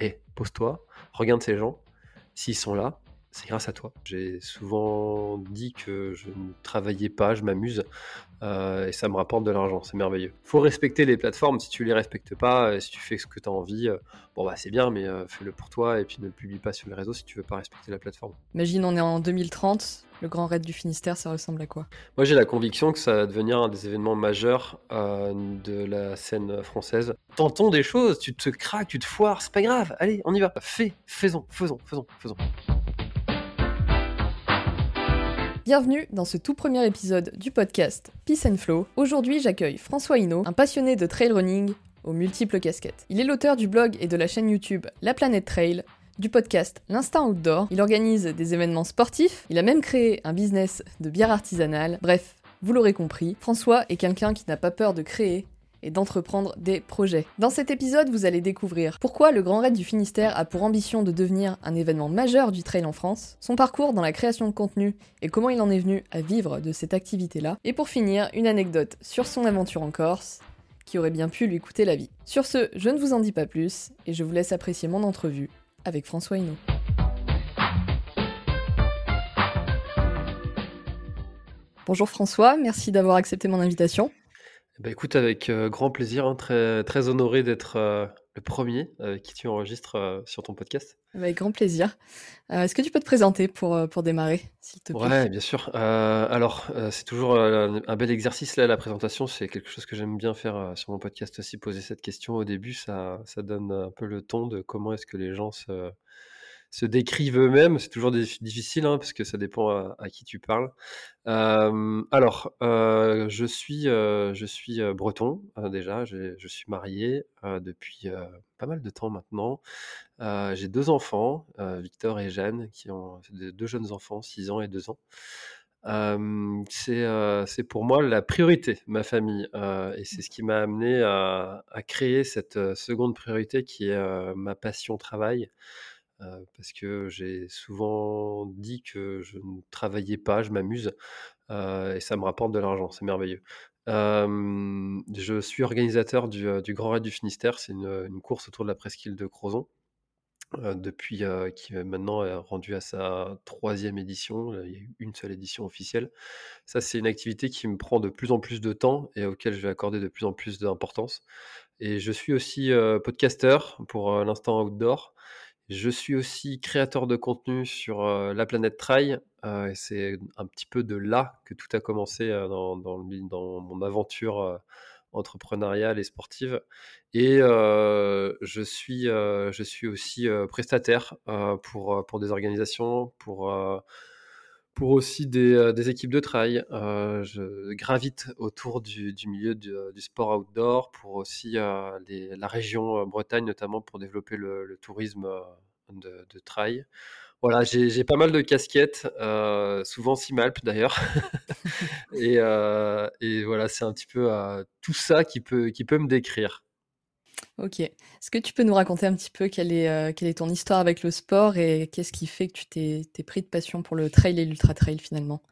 hé, pose-toi, regarde ces gens, s'ils sont là, c'est grâce à toi. J'ai souvent dit que je ne travaillais pas, je m'amuse euh, et ça me rapporte de l'argent, c'est merveilleux. Faut respecter les plateformes, si tu les respectes pas, euh, si tu fais ce que tu as envie, euh, bon bah c'est bien, mais fais-le pour toi et puis ne publie pas sur les réseaux si tu veux pas respecter la plateforme. Imagine, on est en 2030, le Grand Raid du Finistère, ça ressemble à quoi? Moi j'ai la conviction que ça va devenir un des événements majeurs de la scène française. Tentons des choses, tu te craques, tu te foires, c'est pas grave, allez, on y va, fais, faisons, faisons, faisons, faisons. Bienvenue dans ce tout premier épisode du podcast Peace and Flow. Aujourd'hui, j'accueille François Hinault, un passionné de trail running aux multiples casquettes. Il est l'auteur du blog et de la chaîne YouTube La Planète Trail, du podcast L'Instinct Outdoor. Il organise des événements sportifs. Il a même créé un business de bière artisanale. Bref, vous l'aurez compris, François est quelqu'un qui n'a pas peur de créer et d'entreprendre des projets. Dans cet épisode, vous allez découvrir pourquoi le Grand Raid du Finistère a pour ambition de devenir un événement majeur du trail en France, son parcours dans la création de contenu et comment il en est venu à vivre de cette activité-là, et pour finir, une anecdote sur son aventure en Corse qui aurait bien pu lui coûter la vie. Sur ce, je ne vous en dis pas plus et je vous laisse apprécier mon entrevue avec François Hinault. Bonjour François, merci d'avoir accepté mon invitation. Bah, écoute, avec euh, grand plaisir, hein, très, très honoré d'être euh, le premier avec qui tu enregistres euh, sur ton podcast. Avec grand plaisir. Est-ce que tu peux te présenter pour, pour démarrer, s'il te plaît? Ouais, bien sûr. alors, c'est toujours un bel exercice là, la présentation. C'est quelque chose que j'aime bien faire sur mon podcast aussi. Poser cette question au début, ça, ça donne un peu le ton de comment est-ce que les gens se, se décrivent eux-mêmes. C'est toujours difficile hein, parce que ça dépend à, qui tu parles. alors, je suis, je suis breton déjà. Je suis marié depuis pas mal de temps maintenant. J'ai deux enfants, Victor et Jeanne, qui ont deux jeunes enfants, 6 ans et 2 ans. c'est pour moi la priorité, ma famille. et c'est ce qui m'a amené à, créer cette seconde priorité qui est ma passion travail. Euh, parce que j'ai souvent dit que je ne travaillais pas, je m'amuse euh, et ça me rapporte de l'argent, c'est merveilleux. je suis organisateur du, euh, Grand Raid du Finistère, c'est une, course autour de la presqu'île de Crozon, depuis qui maintenant est rendu à sa troisième édition. Il y a une seule édition officielle. Ça, c'est une activité qui me prend de plus en plus de temps et auquel je vais accorder de plus en plus d'importance. Et je suis aussi podcasteur pour l'instant outdoor. Je suis aussi créateur de contenu sur la planète Trail. c'est un petit peu de là que tout a commencé dans, dans, mon aventure entrepreneuriale et sportive. Et je, suis, je suis aussi prestataire pour, pour des organisations, pour, pour aussi des, des, équipes de trail. je gravite autour du, du milieu du, sport outdoor, pour aussi la région Bretagne, notamment pour développer le tourisme de, de trail. Voilà, j'ai pas mal de casquettes, euh, souvent Simalp d'ailleurs. et, euh, et, voilà, c'est un petit peu euh, tout ça qui peut, qui peut me décrire. Ok. Est-ce que tu peux nous raconter un petit peu quelle est, quelle est ton histoire avec le sport et qu'est-ce qui fait que tu t'es pris de passion pour le trail et l'ultra trail finalement?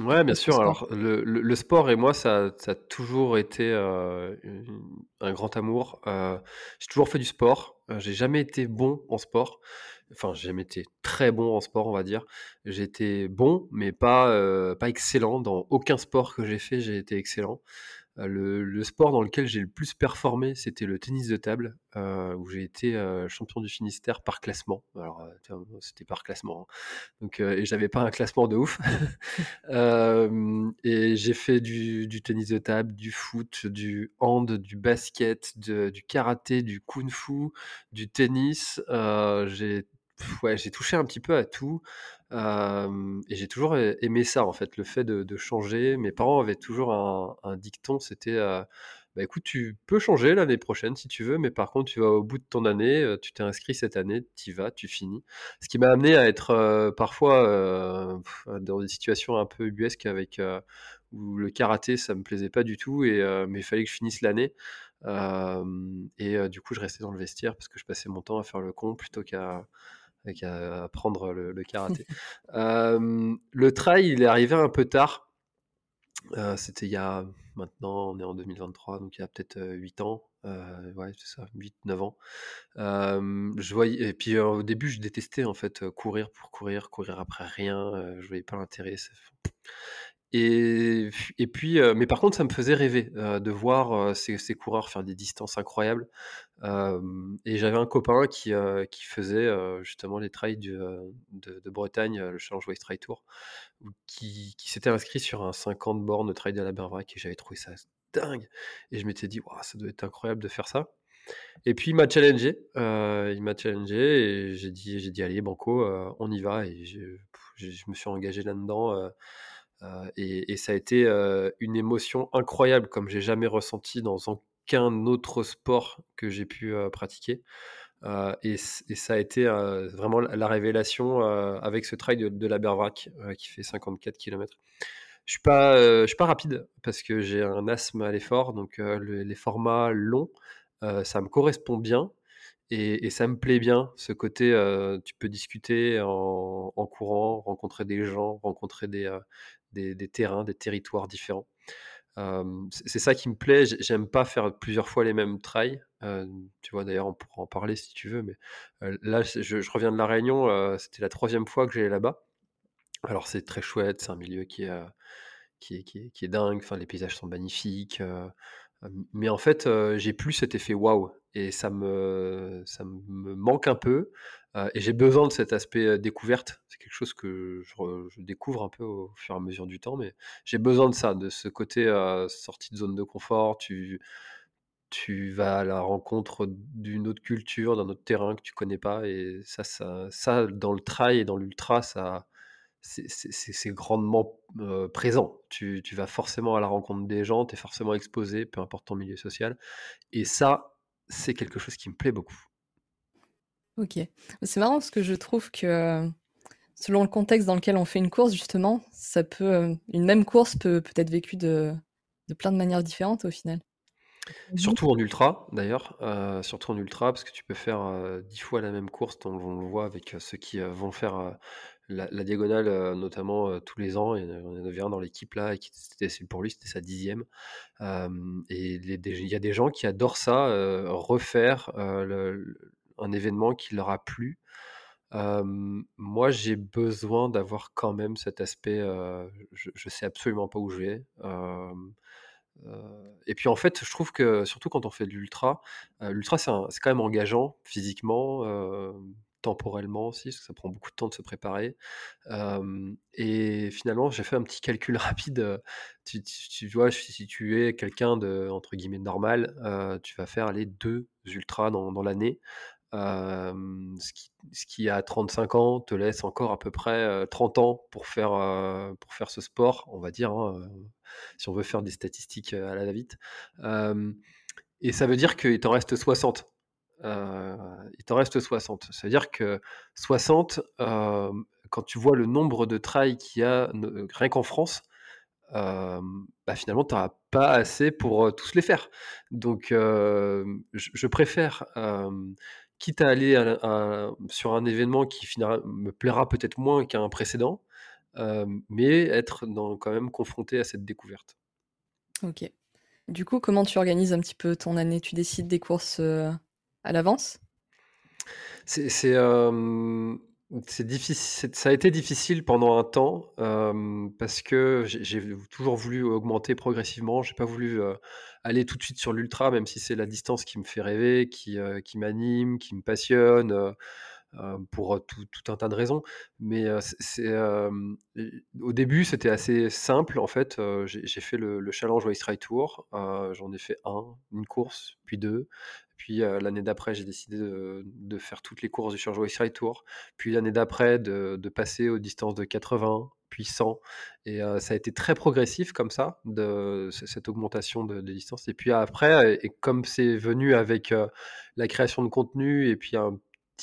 Ouais, bien sûr. Alors, le, le, sport et moi, ça, ça a toujours été un grand amour. j'ai toujours fait du sport. j'ai jamais été bon en sport. Enfin, j'ai jamais été très bon en sport, on va dire. J'étais bon, mais pas, pas excellent. Dans aucun sport que j'ai fait, j'ai été excellent. Le, sport dans lequel j'ai le plus performé, c'était le tennis de table, où j'ai été champion du Finistère par classement. Alors, c'était par classement. Hein. Donc, et j'avais pas un classement de ouf. et j'ai fait du, tennis de table, du foot, du hand, du basket, du karaté, du kung-fu, du tennis. ouais, j'ai touché un petit peu à tout. Et j'ai toujours aimé ça, en fait, le fait de, changer. Mes parents avaient toujours un, dicton, c'était bah écoute, tu peux changer l'année prochaine si tu veux, mais par contre, tu vas au bout de ton année, tu t'es inscrit cette année, tu y vas, tu finis. Ce qui m'a amené à être parfois dans des situations un peu ubuesques avec où le karaté, ça me plaisait pas du tout, et, mais il fallait que je finisse l'année. et du coup, je restais dans le vestiaire parce que je passais mon temps à faire le con plutôt qu'à à apprendre le, karaté. le trail, il est arrivé un peu tard. C'était il y a maintenant, on est en 2023, donc il y a peut-être 8 ans. ouais, c'est ça, 8-9 ans. je voyais et puis, au début, je détestais, en fait, courir pour courir, courir après rien, je voyais pas l'intérêt, et puis, mais par contre, ça me faisait rêver, de voir, ces ces coureurs faire des distances incroyables. et j'avais un copain qui, qui faisait, justement les trails de Bretagne, le Challenge Waste Trail Tour, qui s'était inscrit sur un 50 bornes trail de la Berbrac et j'avais trouvé ça dingue. Et je m'étais dit: «Waouh, ça doit être incroyable de faire ça» et puis il m'a challengé, il m'a challengé et j'ai dit dit: «Allez banco, on y va» et je me suis engagé là-dedans, et et ça a été, une émotion incroyable comme j'ai jamais ressenti dans aucun autre sport que j'ai pu, pratiquer. et ça a été, vraiment la révélation, avec ce trail de la Bervrac, qui fait 54 km. Je suis suis pas rapide parce que j'ai un asthme à l'effort, donc les formats longs, ça me correspond bien et, ça me plaît bien, ce côté, tu peux discuter en, courant, rencontrer des gens, rencontrer des, des, terrains, des territoires différents. c'est ça qui me plaît. J'aime pas faire plusieurs fois les mêmes trails. tu vois, d'ailleurs, on pourra en parler si tu veux. Mais là, je, reviens de la Réunion. C'était la troisième fois que j'allais là-bas. Alors, c'est très chouette. C'est un milieu qui est, qui est, qui est, dingue. Enfin, les paysages sont magnifiques. mais en fait, j'ai plus cet effet waouh. Et ça me, ça me manque un peu et j'ai besoin de cet aspect découverte. C'est quelque chose que je, découvre un peu au fur et à mesure du temps, mais j'ai besoin de ça, de ce côté sortie de zone de confort. Tu, tu vas à la rencontre d'une autre culture, d'un autre terrain que tu connais pas, et ça, ça, ça dans le trail et dans l'ultra, ça, c'est grandement présent. Tu, tu, vas forcément à la rencontre des gens, tu es forcément exposé, peu importe ton milieu social, et ça, c'est quelque chose qui me plaît beaucoup. Ok. C'est marrant parce que je trouve que selon le contexte dans lequel on fait une course, justement, ça peut, une même course peut, peut être vécue de, de plein de manières différentes au final. Surtout en ultra, d'ailleurs, surtout en ultra, parce que tu peux faire dix fois la même course, on, on le voit avec ceux qui vont faire la, diagonale, notamment tous les ans. Il y en avait un dans l'équipe là, et qui pour lui, c'était sa dixième. et il y a des gens qui adorent ça, refaire le, un événement qui leur a plu. moi, j'ai besoin d'avoir quand même cet aspect, je, je sais absolument pas où je vais. et puis en fait, je trouve que surtout quand on fait de l'ultra, l'ultra c'est quand même engageant physiquement, temporellement aussi, parce que ça prend beaucoup de temps de se préparer. et finalement, j'ai fait un petit calcul rapide. Tu, tu, vois, si tu es quelqu'un de entre guillemets normal, tu vas faire les deux ultras dans, dans l'année ce, qui, ce qui à 35 ans te laisse encore à peu près 30 ans pour faire, pour faire ce sport, on va dire, hein, si on veut faire des statistiques à la vite. et ça veut dire qu'il t'en reste 60. il t'en reste 60. Ça veut dire que 60, quand tu vois le nombre de trails qu'il y a rien qu'en France, bah, finalement, tu n'auras pas assez pour tous les faire. Donc, je, préfère quitte à aller sur un événement qui finalement me plaira peut-être moins qu'un précédent, mais être quand même confronté à cette découverte. Ok. Du coup, comment tu organises un petit peu ton année? Tu décides des courses à l'avance? C'est c'est difficile, ça a été difficile pendant un temps parce que j'ai toujours voulu augmenter progressivement. J'ai pas voulu aller tout de suite sur l'ultra, même si c'est la distance qui me fait rêver, qui, qui m'anime, qui me passionne. pour tout, un tas de raisons. Mais c'est, au début, c'était assez simple. En fait, j'ai fait le, Challenge Waste Tour. J'en ai fait un, une course, puis deux. Puis l'année d'après, j'ai décidé de, faire toutes les courses du Challenge Waste Tour. Puis l'année d'après, de, passer aux distances de 80, puis 100. Et ça a été très progressif comme ça, de, cette augmentation de, distance. Et puis après, et, comme c'est venu avec la création de contenu et puis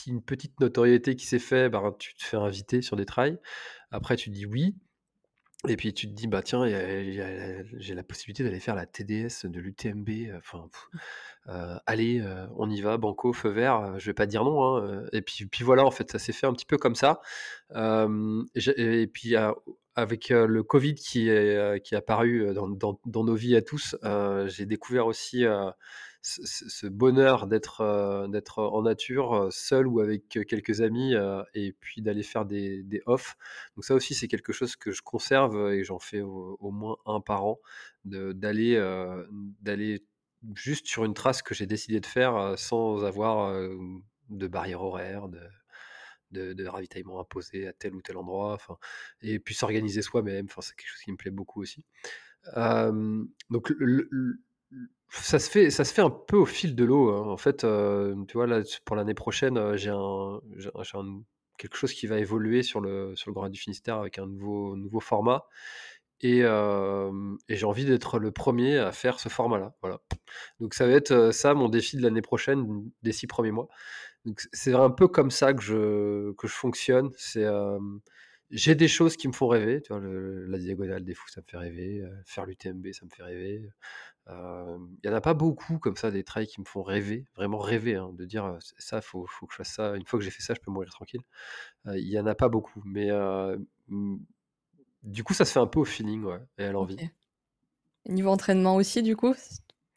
une petite notoriété qui s'est fait, bah, tu te fais inviter sur des trails. Après, tu dis oui. Et puis tu te dis, bah tiens, j'ai la possibilité d'aller faire la TDS de l'UTMB. Enfin, allez, on y va, banco, feu vert, je vais pas dire non. Hein, et puis, puis voilà, en fait, ça s'est fait un petit peu comme ça. et, puis avec le Covid qui est, qui est apparu dans, dans, nos vies à tous, j'ai découvert aussi ce bonheur d'être, d'être en nature, seul ou avec, quelques amis, et puis d'aller faire des des off. Donc ça aussi, c'est quelque chose que je conserve, et j'en fais au moins un par an, d'aller, d'aller juste sur une trace que j'ai décidé de faire, sans avoir, de barrière horaire, de de, ravitaillement imposé à tel ou tel endroit, enfin, et puis s'organiser soi-même, enfin, c'est quelque chose qui me plaît beaucoup aussi. donc ça se fait, ça se fait un peu au fil de l'eau. Hein. En fait, tu vois là, pour l'année prochaine, j'ai un, quelque chose qui va évoluer sur le sur le Grand du Finistère avec un nouveau nouveau format. Et, et j'ai envie d'être le premier à faire ce format-là. Voilà. Donc ça va être ça mon défi de l'année prochaine, des six premiers mois c'est un peu comme ça que je, que je fonctionne. C'est, j'ai des choses qui me font rêver. Tu vois, la diagonale des fous, ça me fait rêver. faire l'UTMB, ça me fait rêver. Il y en a pas beaucoup comme ça, des trails qui me font rêver, vraiment rêver, hein, de dire ça, faut, faut que je fasse ça. Une fois que j'ai fait ça, je peux mourir tranquille. Il y en a pas beaucoup, mais du coup, ça se fait un peu au feeling ouais, et à l'envie. Niveau entraînement aussi, du coup,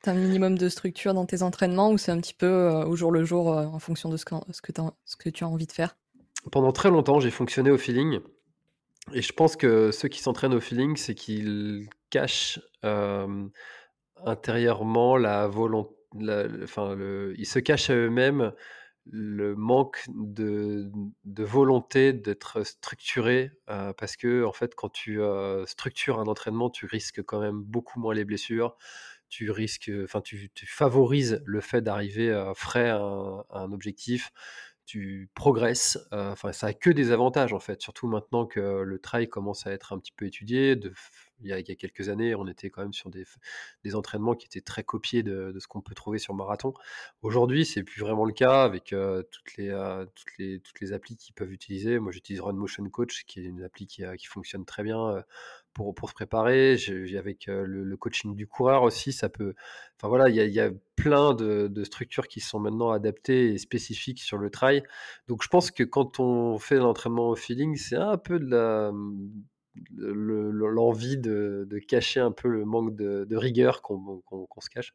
un minimum de structure dans tes entraînements ou c'est un petit peu euh, au jour le jour euh, en fonction de ce que, ce, que ce que tu as envie de faire? Pendant très longtemps, j'ai fonctionné au feeling. Et je pense que ceux qui s'entraînent au feeling, c'est qu'ils cachent euh, intérieurement la volonté. Enfin, ils se cachent à eux-mêmes le manque de, volonté d'être structuré parce que en fait quand tu structures un entraînement tu risques quand même beaucoup moins les blessures tu risques, enfin, tu, favorises le fait d'arriver frais à un, objectif, tu progresses. Enfin, ça a que des avantages en fait, surtout maintenant que le trail commence à être un petit peu étudié. De, il, y a, quelques années, on était quand même sur des, des entraînements qui étaient très copiés de, ce qu'on peut trouver sur marathon. Aujourd'hui, c'est plus vraiment le cas avec toutes, les, toutes, les, toutes les applis qu'ils peuvent utiliser. Moi, j'utilise Run Motion Coach, qui est une appli qui, qui fonctionne très bien pour, pour se préparer. J'ai, avec le, coaching du coureur aussi, ça peut. Enfin voilà, il y a, y a, plein de, de, structures qui sont maintenant adaptées et spécifiques sur le trail. Donc je pense que quand on fait l'entraînement au feeling, c'est un peu de la l'envie de, de, cacher un peu le manque de, rigueur qu'on se cache.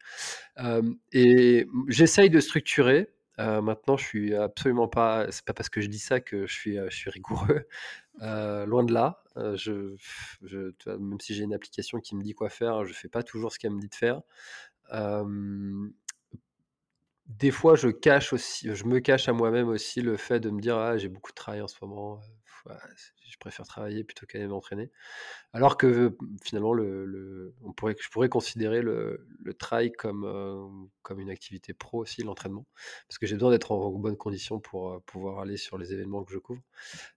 et j'essaye de structurer. maintenant, je suis absolument pas. C'est pas parce que je dis ça que je suis, suis rigoureux. Euh, loin de là. Euh, je, même si j'ai une application qui me dit quoi faire, je fais pas toujours ce qu'elle me dit de faire. des fois, je cache aussi, je me cache à moi-même aussi le fait de me dire ah j'ai beaucoup de travail en ce moment, je préfère travailler plutôt qu'aller m'entraîner. Alors que finalement, le, on pourrait, je pourrais considérer le, le trail comme, comme une activité pro aussi, l'entraînement, parce que j'ai besoin d'être en, bonne condition pour pouvoir aller sur les événements que je couvre.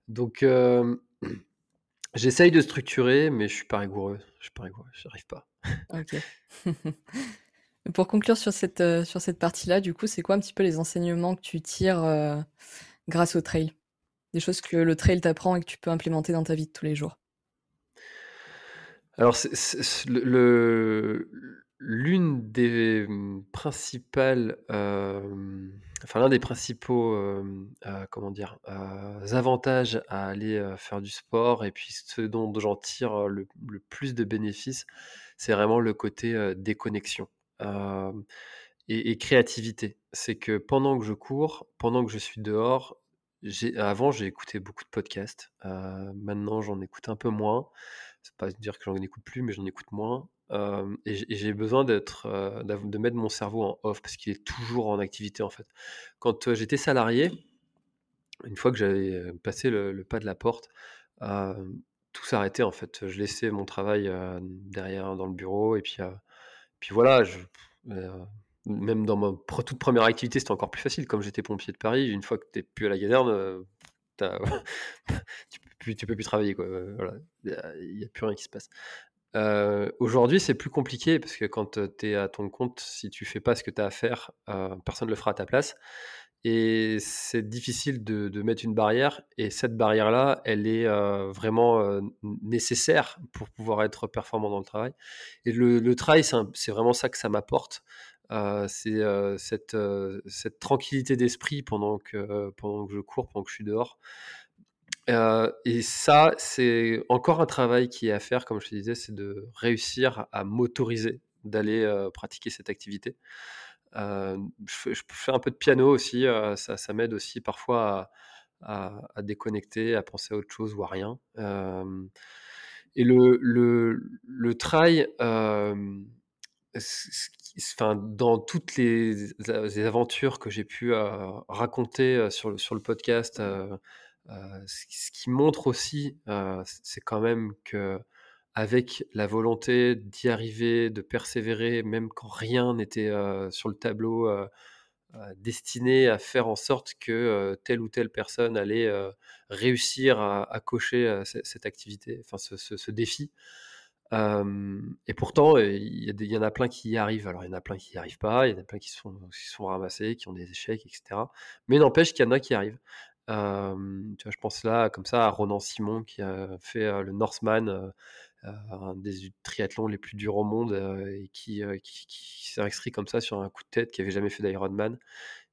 Donc, j'essaye de structurer, mais je suis pas rigoureux. Je suis pas rigoureux, j'arrive pas. Pour conclure sur cette, sur cette partie-là, du coup, c'est quoi un petit peu les enseignements que tu tires grâce au trail? Des choses que le trail t'apprend et que tu peux implémenter dans ta vie de tous les jours? Alors, l'une des principales, enfin l'un des principaux, euh, comment dire, avantages à aller faire du sport et puis ce dont j'en tire le, plus de bénéfices, c'est vraiment le côté déconnexion et, et, créativité. C'est que pendant que je cours, pendant que je suis dehors, avant, j'ai écouté beaucoup de podcasts. maintenant, j'en écoute un peu moins. C'est pas dire que j'en écoute plus, mais j'en écoute moins. et j'ai besoin d'être, de mettre mon cerveau en off parce qu'il est toujours en activité en fait. Quand j'étais salarié, une fois que j'avais passé le, pas de la porte, tout s'arrêtait en fait. Je laissais mon travail derrière dans le bureau et puis, puis voilà. Je, même dans ma toute première activité, c'était encore plus facile. Comme j'étais pompier de Paris, une fois que tu n'es plus à la caserne, euh, tu peux peux plus travailler. Euh, il n'y a, plus rien qui se passe. Euh, aujourd'hui, c'est plus compliqué parce que quand tu es à ton compte, si tu fais pas ce que tu as à faire, personne ne le fera à ta place. Et c'est difficile de, mettre une barrière. Et cette barrière-là, elle est vraiment nécessaire pour pouvoir être performant dans le travail. Et le travail, c'est vraiment ça que ça m'apporte c'est cette, cette, tranquillité d'esprit pendant que, pendant que je cours, pendant que je suis dehors. et ça, c'est encore un travail qui est à faire, comme je te disais, c'est de réussir à m'autoriser d'aller pratiquer cette activité. je fais un peu de piano aussi, ça m'aide aussi parfois à à déconnecter, à penser à autre chose ou à rien. et le le le trail, enfin, dans toutes les aventures que j'ai pu, raconter, sur le sur le podcast, ce qui montre aussi, c'est quand même que avec la volonté d'y arriver, de persévérer, même quand rien n'était, sur le tableau, destiné à faire en sorte que, telle ou telle personne allait, réussir à cocher, cette activité, enfin ce défi. Et pourtant, il y en a plein qui y arrivent. Alors il y en a plein qui n'y arrivent pas, il y en a plein qui se sont ramassés, qui ont des échecs etc. Mais n'empêche qu'il y en a qui arrivent. tu vois, je pense là, comme ça, à Ronan Simon qui a fait, le Northman, un des triathlons les plus durs au monde, et qui, s'est inscrit comme ça sur un coup de tête, qui avait jamais fait d'Ironman.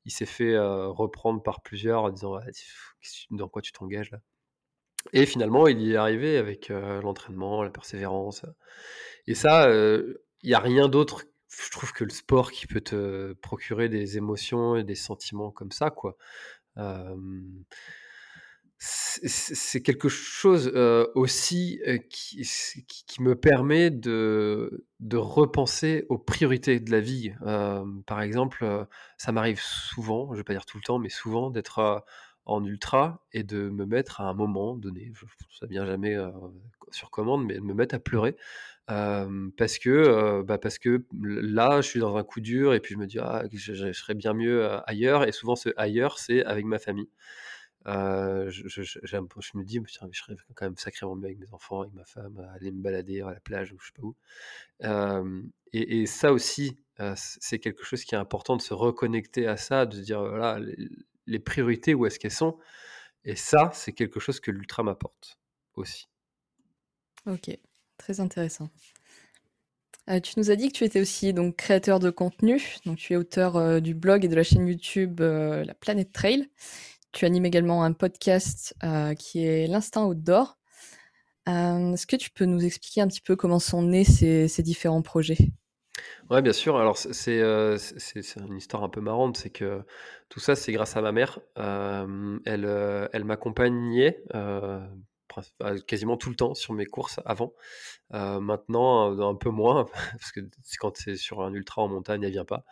Il s'est fait, reprendre par plusieurs en disant: «Dans quoi tu t'engages là?» Et finalement, il y est arrivé avec, l'entraînement, la persévérance, et ça, il y a rien d'autre, je trouve, que le sport qui peut te procurer des émotions et des sentiments comme ça, quoi c'est quelque chose aussi qui, qui, me permet de, de repenser aux priorités de la vie. par exemple, ça m'arrive souvent, je ne vais pas dire tout le temps, mais souvent d'être en ultra et de me mettre à un moment donné, ça vient jamais sur commande, mais de me mettre à pleurer. parce que bah parce que là je suis dans un coup dur et puis je me dis ah je, je serais bien mieux ailleurs et souvent ce ailleurs c'est avec ma famille je, je, me dis, je serais quand même sacrément mieux avec mes enfants, avec ma femme, aller me balader à la plage ou je sais pas où. et, ça aussi, c'est quelque chose qui est important de se reconnecter à ça, de se dire, voilà, les, priorités, où est-ce qu'elles sont Et ça, c'est quelque chose que l'ultra m'apporte aussi. Ok, très intéressant. tu nous as dit que tu étais aussi donc créateur de contenu, donc tu es auteur du blog et de la chaîne YouTube La Planète Trail. Tu animes également un podcast euh, qui est l'Instinct Outdoor. Euh, est-ce que tu peux nous expliquer un petit peu comment sont nés ces, différents projets? Oui, bien sûr. Alors, euh, c'est une histoire un peu marrante. C'est que tout ça, c'est grâce à ma mère. elle elle m'accompagnait quasiment tout le temps sur mes courses avant. Euh, maintenant, un peu moins, parce que quand c'est sur un ultra en montagne, elle vient pas.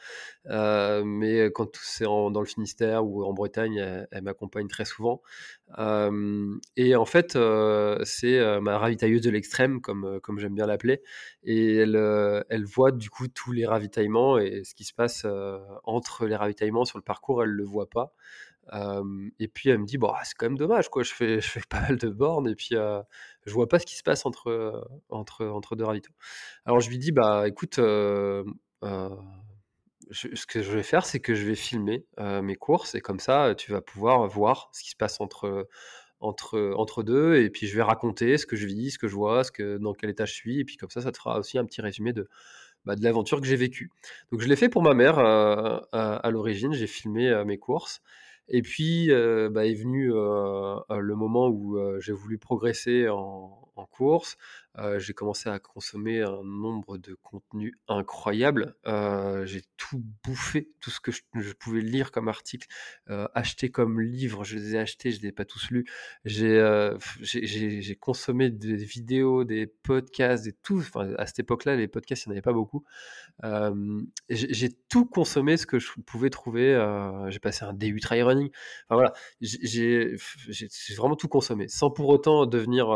Euh, mais quand c'est dans le Finistère ou en Bretagne, elle, m'accompagne très souvent. et en fait, c'est ma ravitailleuse de l'extrême, comme, comme j'aime bien l'appeler. Et elle, elle voit du coup tous les ravitaillements et ce qui se passe entre les ravitaillements sur le parcours, elle le voit pas et puis elle me dit: «Bon, «Ah, c'est quand même dommage quoi, je fais je fais pas mal de bornes et puis, je vois pas ce qui se passe entre, entre entre 2 ravitaux». Alors je lui dis: «Bah écoute, ce que je vais faire, c'est que je vais filmer, mes courses et comme ça, tu vas pouvoir voir ce qui se passe entre, entre, entre 2 et puis je vais raconter ce que je vis, ce que je vois, dans quel état je suis et puis comme ça, ça te fera aussi un petit résumé de, bah, de l'aventure que j'ai vécue». Donc je l'ai fait pour ma mère, à l'origine, j'ai filmé, mes courses et puis, bah, est venu le moment où j'ai voulu progresser en, en course. J'ai commencé à consommer un nombre de contenus incroyables. j'ai tout bouffé, tout ce que je, pouvais lire comme article, acheter comme livre, je les ai achetés, je ne les ai pas tous lus. J'ai consommé des vidéos, des podcasts, des tout. Enfin, à cette époque-là, les podcasts, il n'y en avait pas beaucoup. j'ai tout consommé ce que je pouvais trouver. j'ai passé un DU trail running. Voilà, j'ai vraiment tout consommé, sans pour autant devenir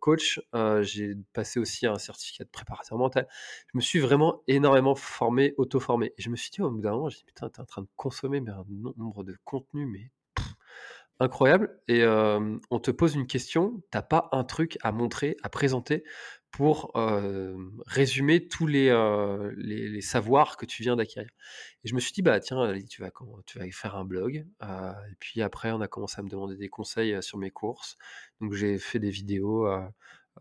coach j'ai passé aussi un certificat de préparateur mental. Je me suis vraiment énormément formé, auto-formé. Et je me suis dit, au bout d'un moment, j'ai dit, putain, t'es en train de consommer mais un nombre de contenus, mais incroyable. Et on te pose une question, t'as pas un truc à montrer, à présenter pour résumer tous les, les, savoirs que tu viens d'acquérir. Et je me suis dit, bah tiens, tu vas, tu vas faire un blog. et puis après, on a commencé à me demander des conseils sur mes courses. Donc j'ai fait des vidéos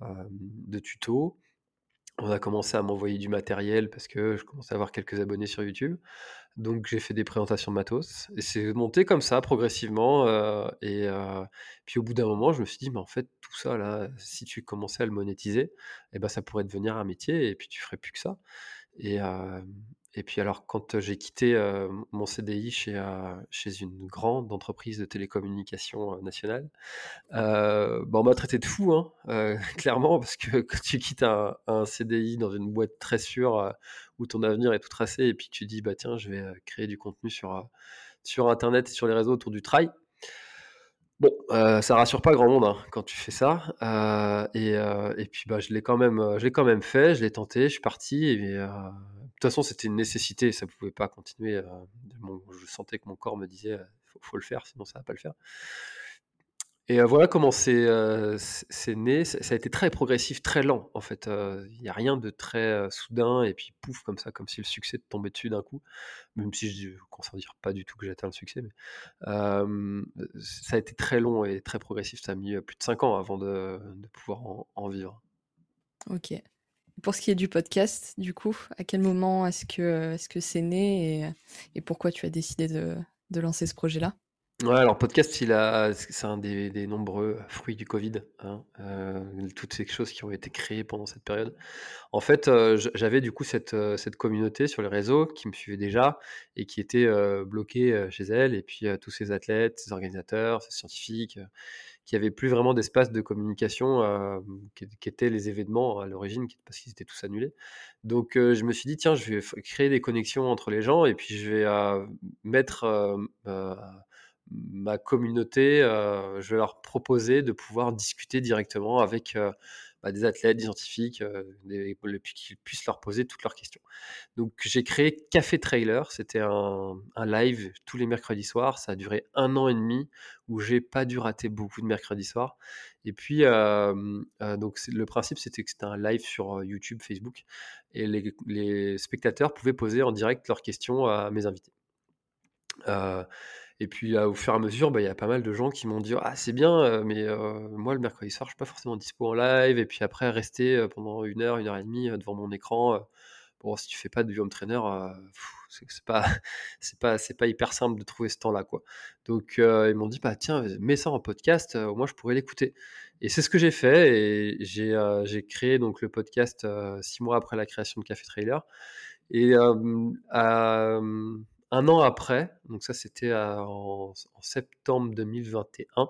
de tutos. On a commencé à m'envoyer du matériel parce que je commençais à avoir quelques abonnés sur YouTube. Donc j'ai fait des présentations de matos et c'est monté comme ça progressivement. et puis au bout d'un moment, je me suis dit, mais en fait, tout ça là, si tu commençais à le monétiser, eh ben, ça pourrait devenir un métier et puis tu ferais plus que ça. Et, Et puis alors quand, j'ai quitté, mon CDI chez, une grande entreprise de télécommunications, nationale, bah, on m'a traité de fou, hein, clairement parce que quand tu quittes un CDI dans une boîte très sûre, où ton avenir est tout tracé et puis tu dis: «Bah, tiens, je vais, créer du contenu sur, sur internet et sur les réseaux autour du trail». Bon, euh, ça rassure pas grand monde, hein, quand tu fais ça, et puis, bah, je l'ai quand même, je l'ai quand même fait, je l'ai tenté, je suis parti toute façon, c'était une nécessité, ça pouvait pas continuer, je sentais que mon corps me disait: «Faut faut le faire, sinon ça va pas le faire». Et voilà comment c'est, c'est né. Ça a été très progressif, très lent en fait, il y a rien de très, soudain et puis pouf comme ça, comme si le succès tombait dessus d'un coup. Même si je ne dire pas du tout que j'ai atteint le succès, ça a été très long et très progressif. Ça a mis, plus de 5 ans avant de de pouvoir en en vivre. OK. Pour ce qui est du podcast, du coup, à quel moment est-ce que, est-ce que c'est né et pourquoi tu as décidé de de lancer ce projet-là? Ouais, alors podcast, c'est un des des nombreux fruits du covid, hein, euh, toutes ces choses qui ont été créées pendant cette période. En fait, euh, j'avais du coup cette, euh, cette communauté sur les réseaux qui me suivait déjà et qui était, bloquée, chez elle et puis, tous ces athlètes, ces organisateurs, ces scientifiques, qui avaient plus vraiment d'espace de communication, qui qui étaient les événements à l'origine parce qu'ils étaient tous annulés. Donc, je me suis dit: «Tiens, je vais créer des connexions entre les gens et puis je vais, mettre, ma communauté, euh, je vais leur proposer de pouvoir discuter directement avec euh, bah, des athlètes, des scientifiques, euh, qu'ils puissent leur poser toutes leurs questions. Donc j'ai créé Café Trailer, c'était un, live tous les mercredis soirs, ça a duré un an et demi où j'ai pas dû rater beaucoup de mercredis soirs. Et puis donc le principe c'était que c'était un live sur YouTube, Facebook, et les, spectateurs pouvaient poser en direct leurs questions à mes invités. Et puis, au fur et à mesure, bah, il y a pas mal de gens qui m'ont dit: «Ah c'est bien, mais moi le mercredi soir, je suis pas forcément dispo en live» et puis après rester, pendant une heure, une heure et demie, devant mon écran, bon si tu fais pas de home trainer, c'est pas c'est pas c'est pas hyper simple de trouver ce temps-là, quoi. Donc ils m'ont dit: «Bah tiens, mets ça en podcast, au moins je pourrais l'écouter» et c'est ce que j'ai fait et j'ai, j'ai créé donc le podcast, six mois après la création de Café Trailer. Et un an après, donc ça c'était en, septembre 2021,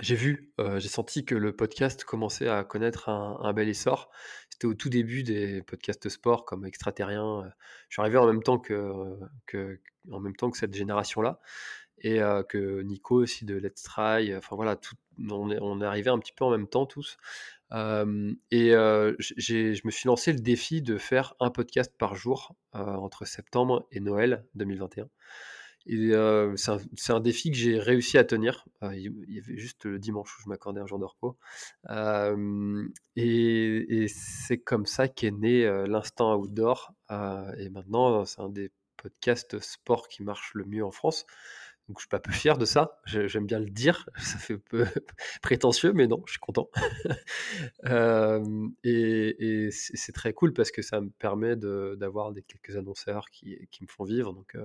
j'ai vu, euh, j'ai senti que le podcast commençait à connaître un, bel essor. C'était au tout début des podcasts sport comme Extraterrien. Euh, je suis arrivé en même temps que, que en même temps que cette génération-là et euh, que Nico aussi de Let's Try. Enfin voilà, on, est, on arrivé un petit peu en même temps tous et je me suis lancé le défi de faire un podcast par jour entre septembre et Noël 2021. Et c'est un, défi que j'ai réussi à tenir. il y avait juste le dimanche où je m'accordais un jour de repos. et, et c'est comme ça qu'est né l'instant outdoor. et maintenant, c'est un des podcasts sport qui marche le mieux en France. Donc je suis pas peu fier de ça, j'aime bien le dire, ça fait peu prétentieux, mais non, je suis content. et, c'est très cool parce que ça me permet d'avoir quelques annonceurs qui, me font vivre. Donc,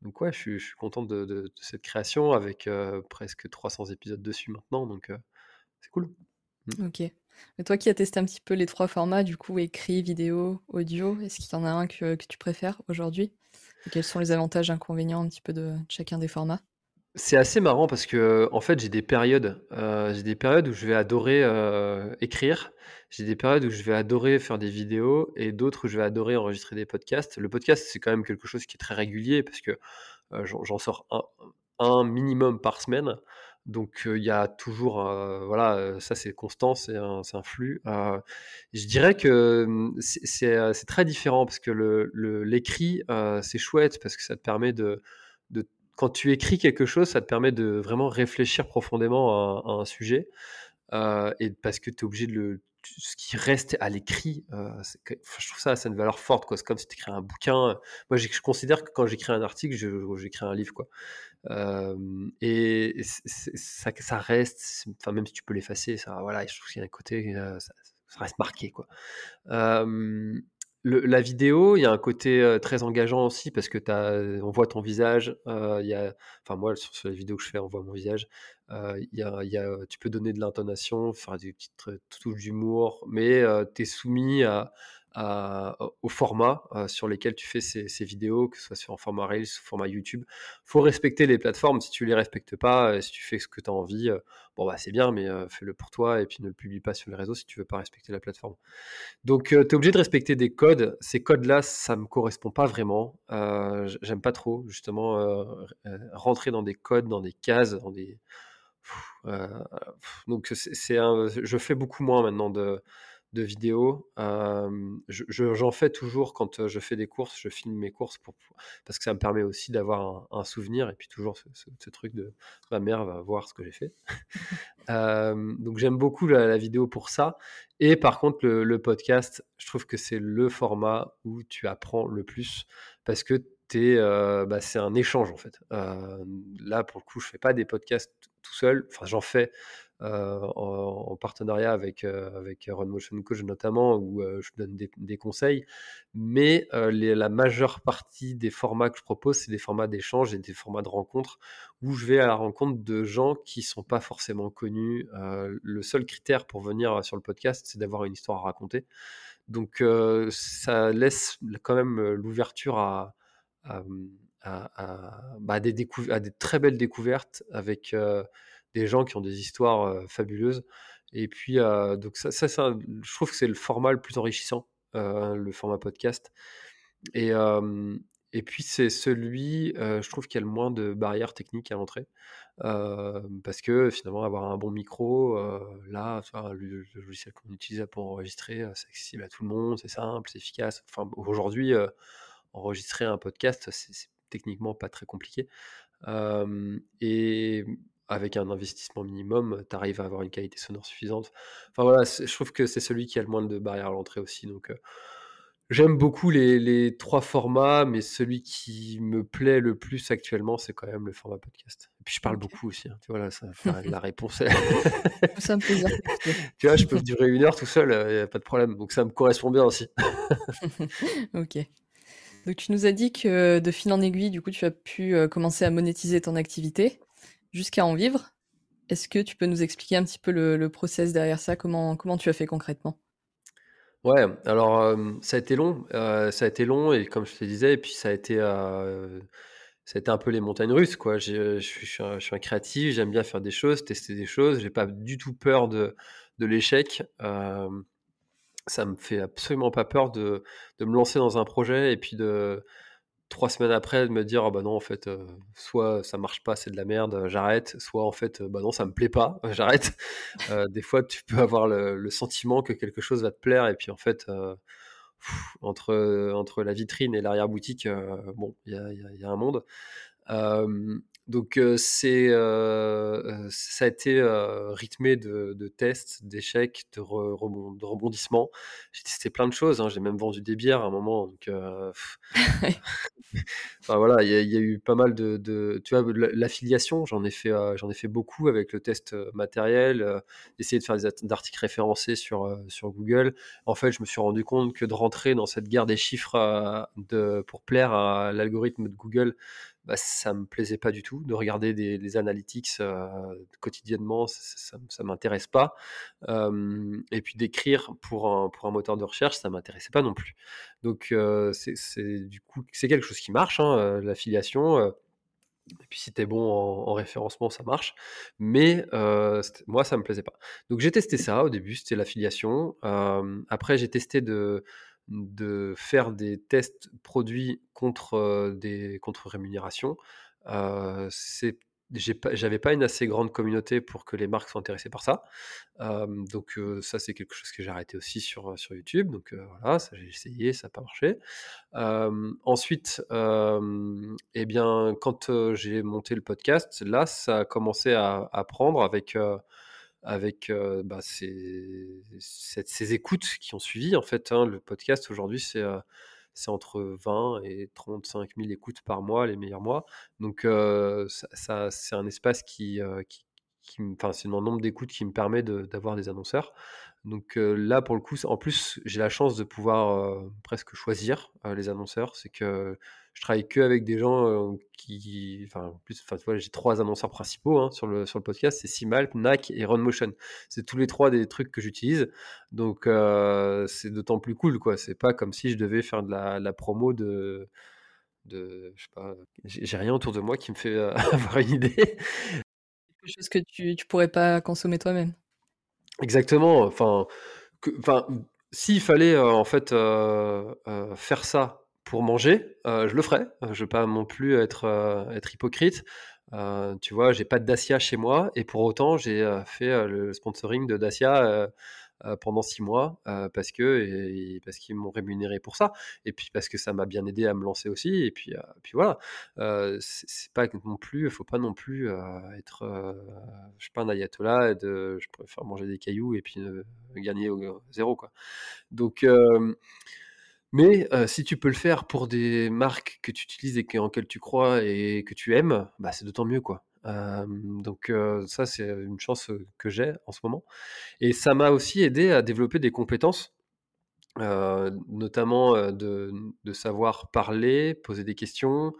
donc ouais, je suis, content de, cette création avec presque 300 épisodes dessus maintenant, donc c'est cool. Mmh. Ok. Et toi qui as testé un petit peu les trois formats, du coup, écrit, vidéo, audio, est-ce qu'il y en a un que tu préfères aujourd'hui? Quels sont les avantages et inconvénients un petit peu de chacun des formats? C'est assez marrant parce que, en fait, j'ai des périodes, euh, j'ai des périodes où je vais adorer, euh, écrire, j'ai des périodes où je vais adorer faire des vidéos et d'autres où je vais adorer enregistrer des podcasts. Le podcast, c'est quand même quelque chose qui est très régulier parce que, euh, j'en sors un minimum par semaine. Donc il y a toujours, voilà, ça c'est constant, c'est un, flux. je dirais que mmh, c'est très différent parce que l'écrit, le, c'est chouette parce que ça te permet de, de, quand tu écris quelque chose, ça te permet de vraiment réfléchir profondément à, un sujet. et parce que tu es obligé de le, ce qui reste à l'écrit, je trouve ça, a une valeur forte. C'est comme si tu écris un bouquin. Moi, je considère que quand j'écris un article, j'écris un livre. Quoi et ça, ça reste, enfin même si tu peux l'effacer, ça, voilà, je trouve qu'il y a un côté, ça, reste marqué, quoi. La vidéo, il y a un côté très engageant aussi parce que as, on voit ton visage. a, enfin moi sur, les vidéos que je fais, on voit mon visage. il y a, y a, tu peux donner de l'intonation, faire des petites touches d'humour, mais tu es soumis à, au format sur lesquels tu fais ces, vidéos, que ce soit sur un format Reels, format YouTube. faut respecter les plateformes. Si tu les respectes pas, si tu fais ce que tu as envie, bon bah c'est bien, mais fais-le pour toi et puis ne le publie pas sur les réseaux si tu veux pas respecter la plateforme. Donc tu es obligé de respecter des codes. Ces codes-là, ça me correspond pas vraiment. J'aime pas trop justement rentrer dans des codes, dans des cases, dans des donc c'est je fais beaucoup moins maintenant de de vidéos. j'en fais toujours quand je fais des courses, je filme mes courses pour, parce que ça me permet aussi d'avoir un, souvenir et puis toujours ce, truc de ma mère va voir ce que j'ai fait. donc j'aime beaucoup la, vidéo pour ça. Et par contre, le, podcast, je trouve que c'est le format où tu apprends le plus parce que bah, c'est un échange en fait. là, pour le coup, je fais pas des podcasts tout seul. Enfin, j'en fais en, partenariat avec, avec Run Motion Coach notamment, où je donne des, conseils. Mais la majeure partie des formats que je propose, c'est des formats d'échange et des formats de rencontre où je vais à la rencontre de gens qui sont pas forcément connus. le seul critère pour venir sur le podcast, c'est d'avoir une histoire à raconter. Donc ça laisse quand même l'ouverture à, à, bah, des, à, des très belles découvertes avec des gens qui ont des histoires fabuleuses. Et puis, donc ça, je trouve que c'est le format le plus enrichissant, le format podcast. Et, et puis, c'est celui, je trouve, qui a le moins de barrières techniques à l'entrée. parce que finalement, avoir un bon micro, là, le, logiciel qu'on utilise pour enregistrer, c'est accessible à tout le monde, c'est simple, c'est efficace. Enfin, aujourd'hui, enregistrer un podcast, c'est techniquement pas très compliqué. et avec un investissement minimum, tu arrives à avoir une qualité sonore suffisante. Enfin voilà, je trouve que c'est celui qui a le moins de barrières à l'entrée aussi. Donc j'aime beaucoup les, trois formats, mais celui qui me plaît le plus actuellement, c'est quand même le format podcast. Et puis je parle beaucoup aussi. Hein, tu vois, là, ça, la réponse. ça me plaisir. tu vois, je peux durer une heure tout seul, il n'y a pas de problème. Donc ça me correspond bien aussi. ok. Donc tu nous as dit que de fil en aiguille, du coup, tu as pu commencer à monétiser ton activité jusqu'à en vivre. Est-ce que tu peux nous expliquer un petit peu le, process derrière ça? Comment, comment tu as fait concrètement? Ouais, alors ça a été long, ça a été long et comme je te disais, et puis ça a été, ça a été un peu les montagnes russes quoi. Je suis un, un, créatif, j'aime bien faire des choses, tester des choses, j'ai pas du tout peur de, de l'échec. ça me fait absolument pas peur de, de, me lancer dans un projet et puis de, trois semaines après de me dire «Ah bah non en fait euh, soit ça marche pas c'est de la merde euh, j'arrête soit en fait euh, bah non ça me plaît pas j'arrête. Des fois tu peux avoir le, sentiment que quelque chose va te plaire et puis en fait entre entre la vitrine et l'arrière boutique bon il y a, un monde donc c'est ça a été rythmé de, tests, d'échecs, de, rebondissements. J'ai testé plein de choses. Hein. J'ai même vendu des bières à un moment. Donc, enfin, voilà, il y, a eu pas mal de, tu vois, l'affiliation. J'en ai fait, j'en ai fait beaucoup avec le test matériel, essayer de faire des articles référencés sur sur Google. En fait, je me suis rendu compte que de rentrer dans cette guerre des chiffres de, pour plaire à l'algorithme de Google, bah, ça me plaisait pas du tout de regarder des, analytics quotidiennement, ça, ça, m'intéresse pas. et puis d'écrire pour un, moteur de recherche, ça m'intéressait pas non plus. Donc c'est du coup c'est quelque chose qui marche, hein, l'affiliation. et puis si tu es bon en, référencement, ça marche. Mais moi, ça me plaisait pas. Donc j'ai testé ça au début, c'était l'affiliation. après, j'ai testé de de faire des tests produits contre des contre rémunération. c'est j'avais pas une assez grande communauté pour que les marques soient intéressées par ça. donc ça, c'est quelque chose que j'ai arrêté aussi sur, sur YouTube. Donc voilà, ça j'ai essayé, ça n'a pas marché. ensuite, eh bien, quand j'ai monté le podcast, là, ça a commencé à, à prendre avec avec bah, ces, écoutes qui ont suivi. En fait, hein, le podcast aujourd'hui, c'est c'est entre 20 et 35 000 écoutes par mois, les meilleurs mois. Donc, ça, c'est un espace qui, qui, enfin, c'est le nombre d'écoutes qui me permet d'avoir des annonceurs. Donc là, pour le coup, en plus, j'ai la chance de pouvoir presque choisir les annonceurs. C'est que je travaille que avec des gens qui, enfin, en plus, tu j'ai trois annonceurs principaux hein, sur le sur le podcast, c'est Simalp, Nac et Runmotion. C'est tous les trois des trucs que j'utilise, donc c'est d'autant plus cool, quoi. C'est pas comme si je devais faire de la, promo de de, je sais pas, j'ai rien autour de moi qui me fait avoir une idée. Quelque chose que tu, tu pourrais pas consommer toi-même. Exactement. Enfin, enfin, s'il fallait en fait faire ça pour manger, je le ferais. Je veux pas non plus être être hypocrite. tu vois, j'ai pas de Dacia chez moi et pour autant j'ai fait le sponsoring de Dacia euh, pendant six mois euh, parce que et, parce qu'ils m'ont rémunéré pour ça et puis parce que ça m'a bien aidé à me lancer aussi et puis euh, puis voilà. C'est pas non plus faut pas non plus être je suis pas un ayatollah de je préfère manger des cailloux et puis gagner au zéro quoi. Donc mais si tu peux le faire pour des marques que tu utilises et en lesquelles tu crois et que tu aimes, bah, c'est d'autant mieux, quoi donc ça, c'est une chance que j'ai en ce moment. Et ça m'a aussi aidé à développer des compétences, notamment de, savoir parler, poser des questions,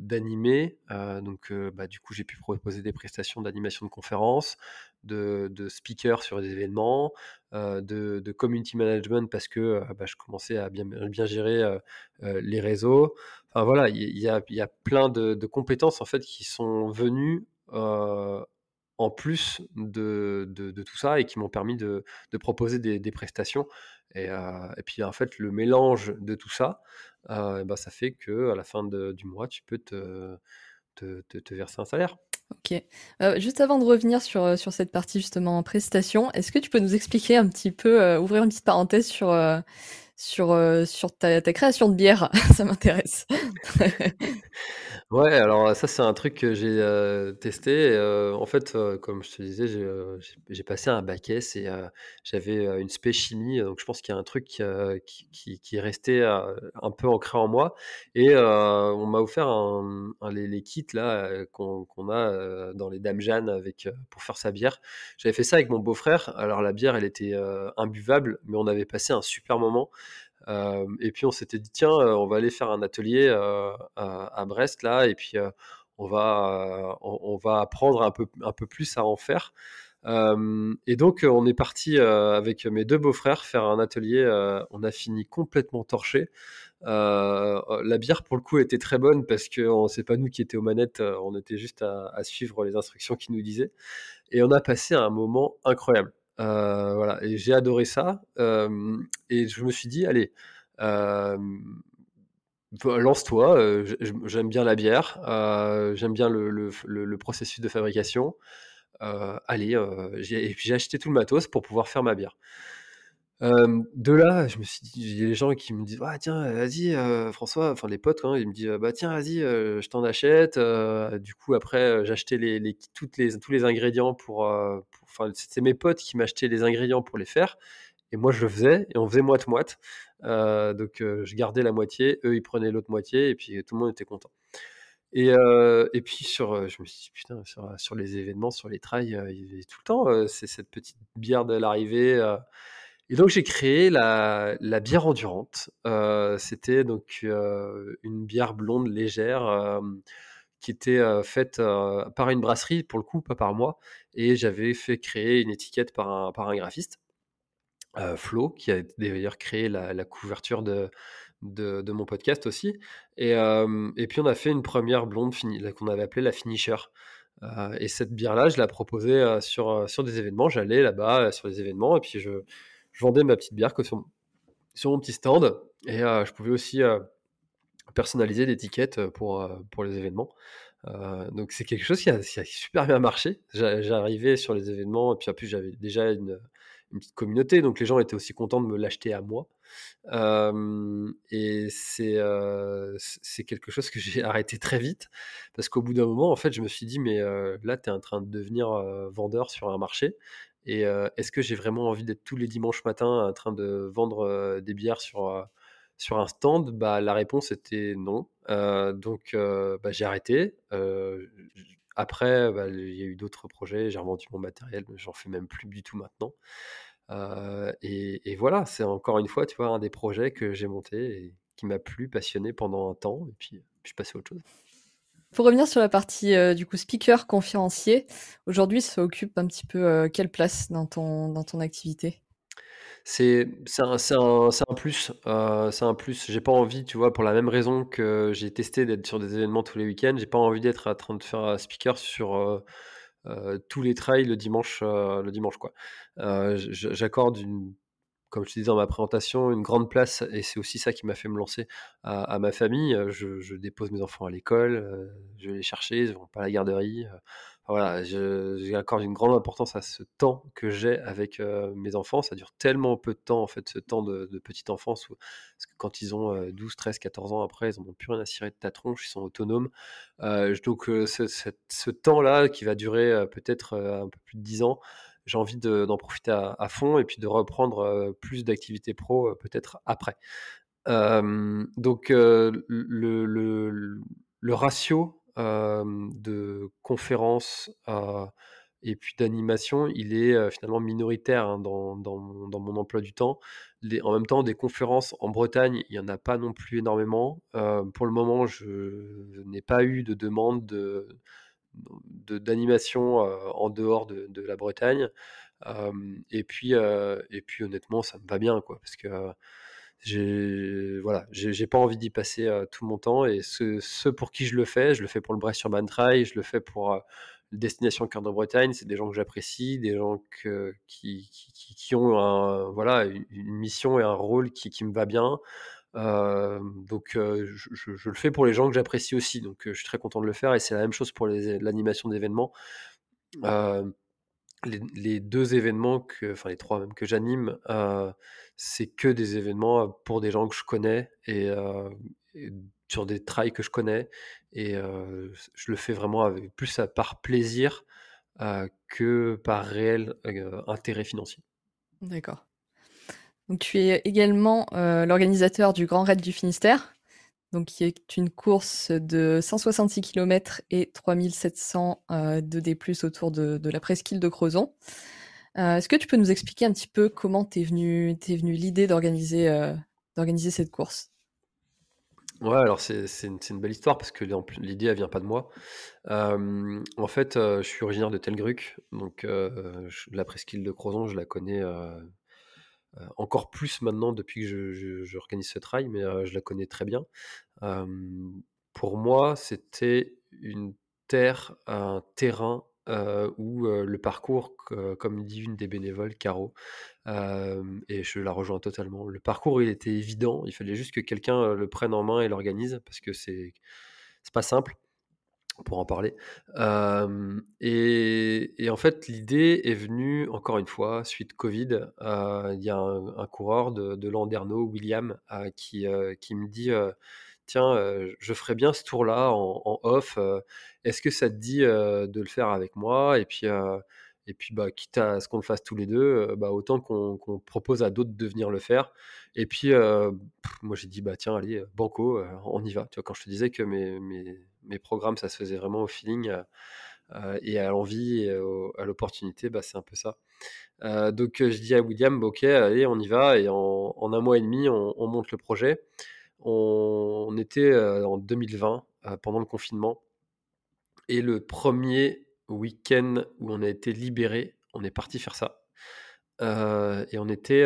d'animer. donc bah, du coup, j'ai pu proposer des prestations d'animation de conférences, de, de speaker sur des événements, de, de, community management parce que bah, je commençais à bien, bien gérer les réseaux. Voilà, il y, a, plein de, compétences en fait qui sont venues en plus de, tout ça et qui m'ont permis de, proposer des, prestations. Et, et, puis en fait, le mélange de tout ça, bah, ça fait que à la fin du mois, tu peux te, verser un salaire. Ok. Euh, juste avant de revenir sur, euh, cette partie justement en prestation, est-ce que tu peux nous expliquer un petit peu, euh, ouvrir une petite parenthèse sur, sur, sur ta, ta, création de bière Ça m'intéresse. Ouais, alors ça c'est un truc que j'ai testé. en fait, comme je te disais, j'ai passé un bac et j'avais une spé chimie, donc je pense qu'il y a un truc qui, qui, qui est resté un peu ancré en moi. Et on m'a offert les, les kits là qu'on a dans les Dames Jeanne avec pour faire sa bière. J'avais fait ça avec mon beau-frère. Alors la bière, elle était imbuvable, mais on avait passé un super moment et puis on s'était dit tiens, on va aller faire un atelier à, Brest là, et puis on va on, va apprendre un peu un peu plus à en faire. et donc on est parti avec mes deux beaux-frères faire un atelier. on a fini complètement torché. la bière pour le coup était très bonne parce que c'est pas nous qui étions aux manettes, on était juste à, à suivre les instructions qu'ils nous disaient. Et on a passé un moment incroyable. Euh, voilà, et j'ai adoré ça. et je me suis dit, allez, lance-toi. j'aime bien la bière, j'aime bien le, processus de fabrication. allez, j'ai acheté tout le matos pour pouvoir faire ma bière de là, je me suis dit il y a des gens qui me disent: «Ah tiens, vas-y, François», enfin les potes, hein, ils me disent: «Bah tiens, vas-y, je t'en achète», du coup après, j'achetais toutes les tous les ingrédients pour, enfin c'était mes potes qui m'achetaient les ingrédients pour les faire et moi je le faisais et on faisait moite-moite. donc je gardais la moitié, eux ils prenaient l'autre moitié et puis tout le monde était content. Et et puis sur, je me suis dit: «Putain» sur, sur les événements, sur les trails, tout le temps, c'est cette petite bière de l'arrivée, et donc j'ai créé la, bière endurante. Euh, c'était donc euh, une bière blonde légère euh, qui était faite par une brasserie, pour le coup, pas par moi. Et j'avais fait créer une étiquette par un, par un graphiste, Flo, qui a d'ailleurs créé la, couverture de, de, mon podcast aussi. Et, et, puis on a fait une première blonde qu'on avait appelée la Finisher. et cette bière-là, je la proposais sur, sur des événements. J'allais là-bas sur des événements et puis je je vendais ma petite bière sur, sur mon petit stand et euh, je pouvais aussi euh, personnaliser l'étiquette euh, pour, pour les événements. donc c'est quelque chose qui a, super bien marché. J'arrivais sur les événements et puis en plus j'avais déjà une, petite communauté, donc les gens étaient aussi contents de me l'acheter à moi. et c'est c'est quelque chose que j'ai arrêté très vite parce qu'au bout d'un moment, en fait, je me suis dit mais là, tu es en train de devenir vendeur sur un marché et est-ce que j'ai vraiment envie d'être tous les dimanches matins en train de vendre des bières sur, sur un stand? Bah, La réponse était non. donc bah, j'ai arrêté. après, bah, il y a eu d'autres projets, j'ai revendu mon matériel, j'en fais même plus du tout maintenant. et, voilà, c'est encore une fois, tu vois, un des projets que j'ai monté et qui m'a plu, passionné pendant un temps, et puis, puis je passé à autre chose. Pour revenir sur la partie du coup speaker conférencier, aujourd'hui ça occupe un petit peu quelle place dans ton, dans ton activité? C'est un, un, un, plus. c'est un plus. J'ai pas envie, tu vois, pour la même raison que j'ai testé d'être sur des événements tous les week-ends, j'ai pas envie d'être en train de faire speaker sur tous les trails le dimanche, le dimanche quoi. J'accorde une comme je te disais dans ma présentation, une grande place, et c'est aussi ça qui m'a fait me lancer à, ma famille. Je, dépose mes enfants à l'école, je vais les chercher, ils vont pas à la garderie. voilà, j'accorde une grande importance à ce temps que j'ai avec mes enfants. Ça dure tellement peu de temps, en fait, ce temps de, petite enfance, parce que quand ils ont 12, 13, 14 ans après, ils n'en ont plus rien à cirer de ta tronche, ils sont autonomes. donc, ce, ce temps-là, qui va durer peut-être un peu plus de 10 ans, j'ai envie d'en profiter à, fond et puis de reprendre plus d'activités pro peut-être après. donc le, le, ratio de conférences et puis d'animation, il est finalement minoritaire hein, dans, mon, emploi du temps. En même temps, des conférences en Bretagne, il n'y en a pas non plus énormément. pour le moment, je n'ai pas eu de demande de, d'animation en dehors de, la Bretagne. et puis, et puis honnêtement, ça me va bien, quoi, parce que j'ai voilà, j'ai pas envie d'y passer tout mon temps. Et ceux, pour qui je le fais, je le fais pour le Brest Urban Trail, je le fais pour Destination Cœur de Bretagne. C'est des gens que j'apprécie, des gens que, qui, qui, ont un, voilà, une, mission et un rôle qui, qui me va bien donc je, le fais pour les gens que j'apprécie aussi, donc je suis très content de le faire et c'est la même chose pour l'animation d'événements. Les, deux événements, enfin les trois même que j'anime, c'est que des événements pour des gens que je connais et, sur des trails que je connais et je le fais vraiment plus par plaisir que par réel intérêt financier. D'accord tu es également euh, l'organisateur du Grand Raid du Finistère, donc qui est une course de 166 km et 3700 euh, de D+, autour de, la presqu'île de Crozon. Euh, est-ce que tu peux nous expliquer un petit peu comment t'es venu, l'idée d'organiser d'organiser cette course? Ouais, alors c'est une, belle histoire parce que l'idée elle vient pas de moi. en fait, je suis originaire de Telgruc, donc la presqu'île de Crozon, je la connais euh, encore plus maintenant depuis que j'organise ce trail, mais euh, je la connais très bien. pour moi, c'était une terre, un terrain euh, où le parcours, comme dit une des bénévoles, Caro, et je la rejoins totalement. Le parcours, il était évident, il fallait juste que quelqu'un le prenne en main et l'organise, parce que c'est pas simple pour en parler. et, en fait, l'idée est venue, encore une fois, suite Covid. Il y a un, coureur de, de Landerneau, William, qui, qui me dit Tiens, je ferais bien ce tour-là en, off. Est-ce que ça te dit de le faire avec moi? Et puis. Et puis, bah, quitte à ce qu'on le fasse tous les deux, bah, autant qu'on propose à d'autres de venir le faire. Et puis, moi, j'ai dit, bah, tiens, allez, banco, on y va. Tu vois, quand je te disais que mes, mes, mes programmes, ça se faisait vraiment au feeling et à l'envie et à l'opportunité, bah, c'est un peu ça. Donc je dis à William, bah, ok, allez, on y va. Et en, un mois et demi, on, monte le projet. On, était en 2020, pendant le confinement. Et le week-end où on a été libéré, on est parti faire ça. et on était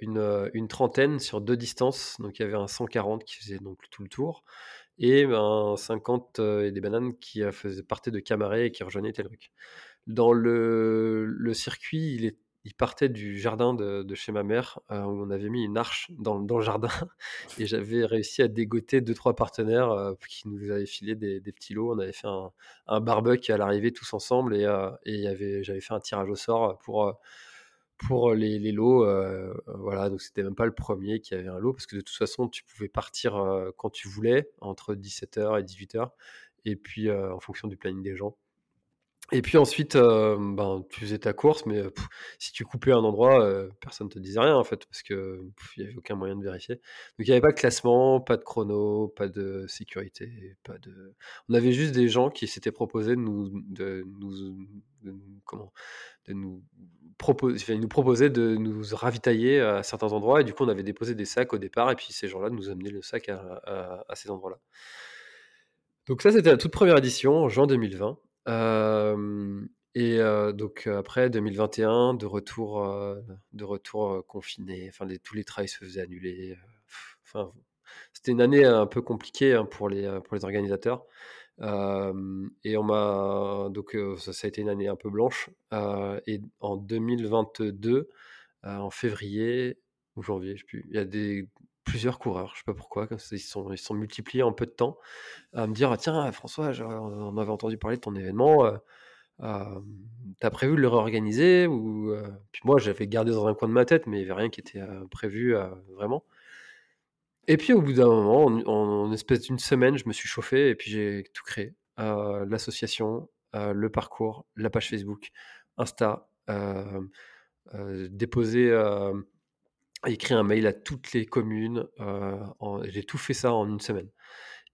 une, une, trentaine sur deux distances. Donc il y avait un 140 qui faisait donc tout le tour et ben, 50 et des bananes qui faisaient partie de Camaret et qui rejoignaient Telruc. Dans le circuit, il, est, il, partait du jardin de, chez ma mère, où on avait mis une arche dans, le jardin, et j'avais réussi à dégoter deux trois partenaires qui nous avaient filé des, petits lots. On avait fait un, un barbecue à l'arrivée tous ensemble, et, et j'avais fait un tirage au sort pour les, les lots, euh, voilà, donc c'était même pas le premier qui avait un lot, parce que de toute façon, tu pouvais partir quand tu voulais, entre 17h et 18h, et puis en fonction du planning des gens. Et puis ensuite, ben, tu faisais ta course, mais si tu coupais un endroit, personne te disait rien, en fait, parce que il y avait aucun moyen de vérifier. Donc il y avait pas de classement, pas de chrono, pas de sécurité, pas de on avait juste des gens qui s'étaient proposés de nous de nous comment? De nous propos enfin, nous proposaient de nous ravitailler à certains endroits et du coup, on avait déposé des sacs au départ et puis ces gens-là nous amenaient le sac à à ces endroits-là. Donc ça, c'était la toute première édition en juin 2020. Et donc après 2021, de retour, de retour, confiné, enfin tous les trails se faisaient annuler, enfin, c'était une année un peu compliquée, hein, pour les, pour les organisateurs. Et on m'a donc ça a été une année un peu blanche, et en 2022, heu, en février ou janvier, je sais plus, il y a des plusieurs coureurs, je sais pas pourquoi, ils sont sont multipliés en peu de temps, à me dire: «Ah tiens François, on avait entendu parler de ton événement, heu, hem, tu as prévu de le réorganiser ou?» heu, puis moi j'avais gardé dans un coin de ma tête, mais il y avait rien qui était, heu, prévu, heu, vraiment. Et puis au bout d'un moment, en espèce d'une semaine, je me suis chauffé et puis j'ai tout créé. L'association, le parcours, la page Facebook, Insta, hem, écrit un mail à toutes les communes, j'ai tout fait ça en une semaine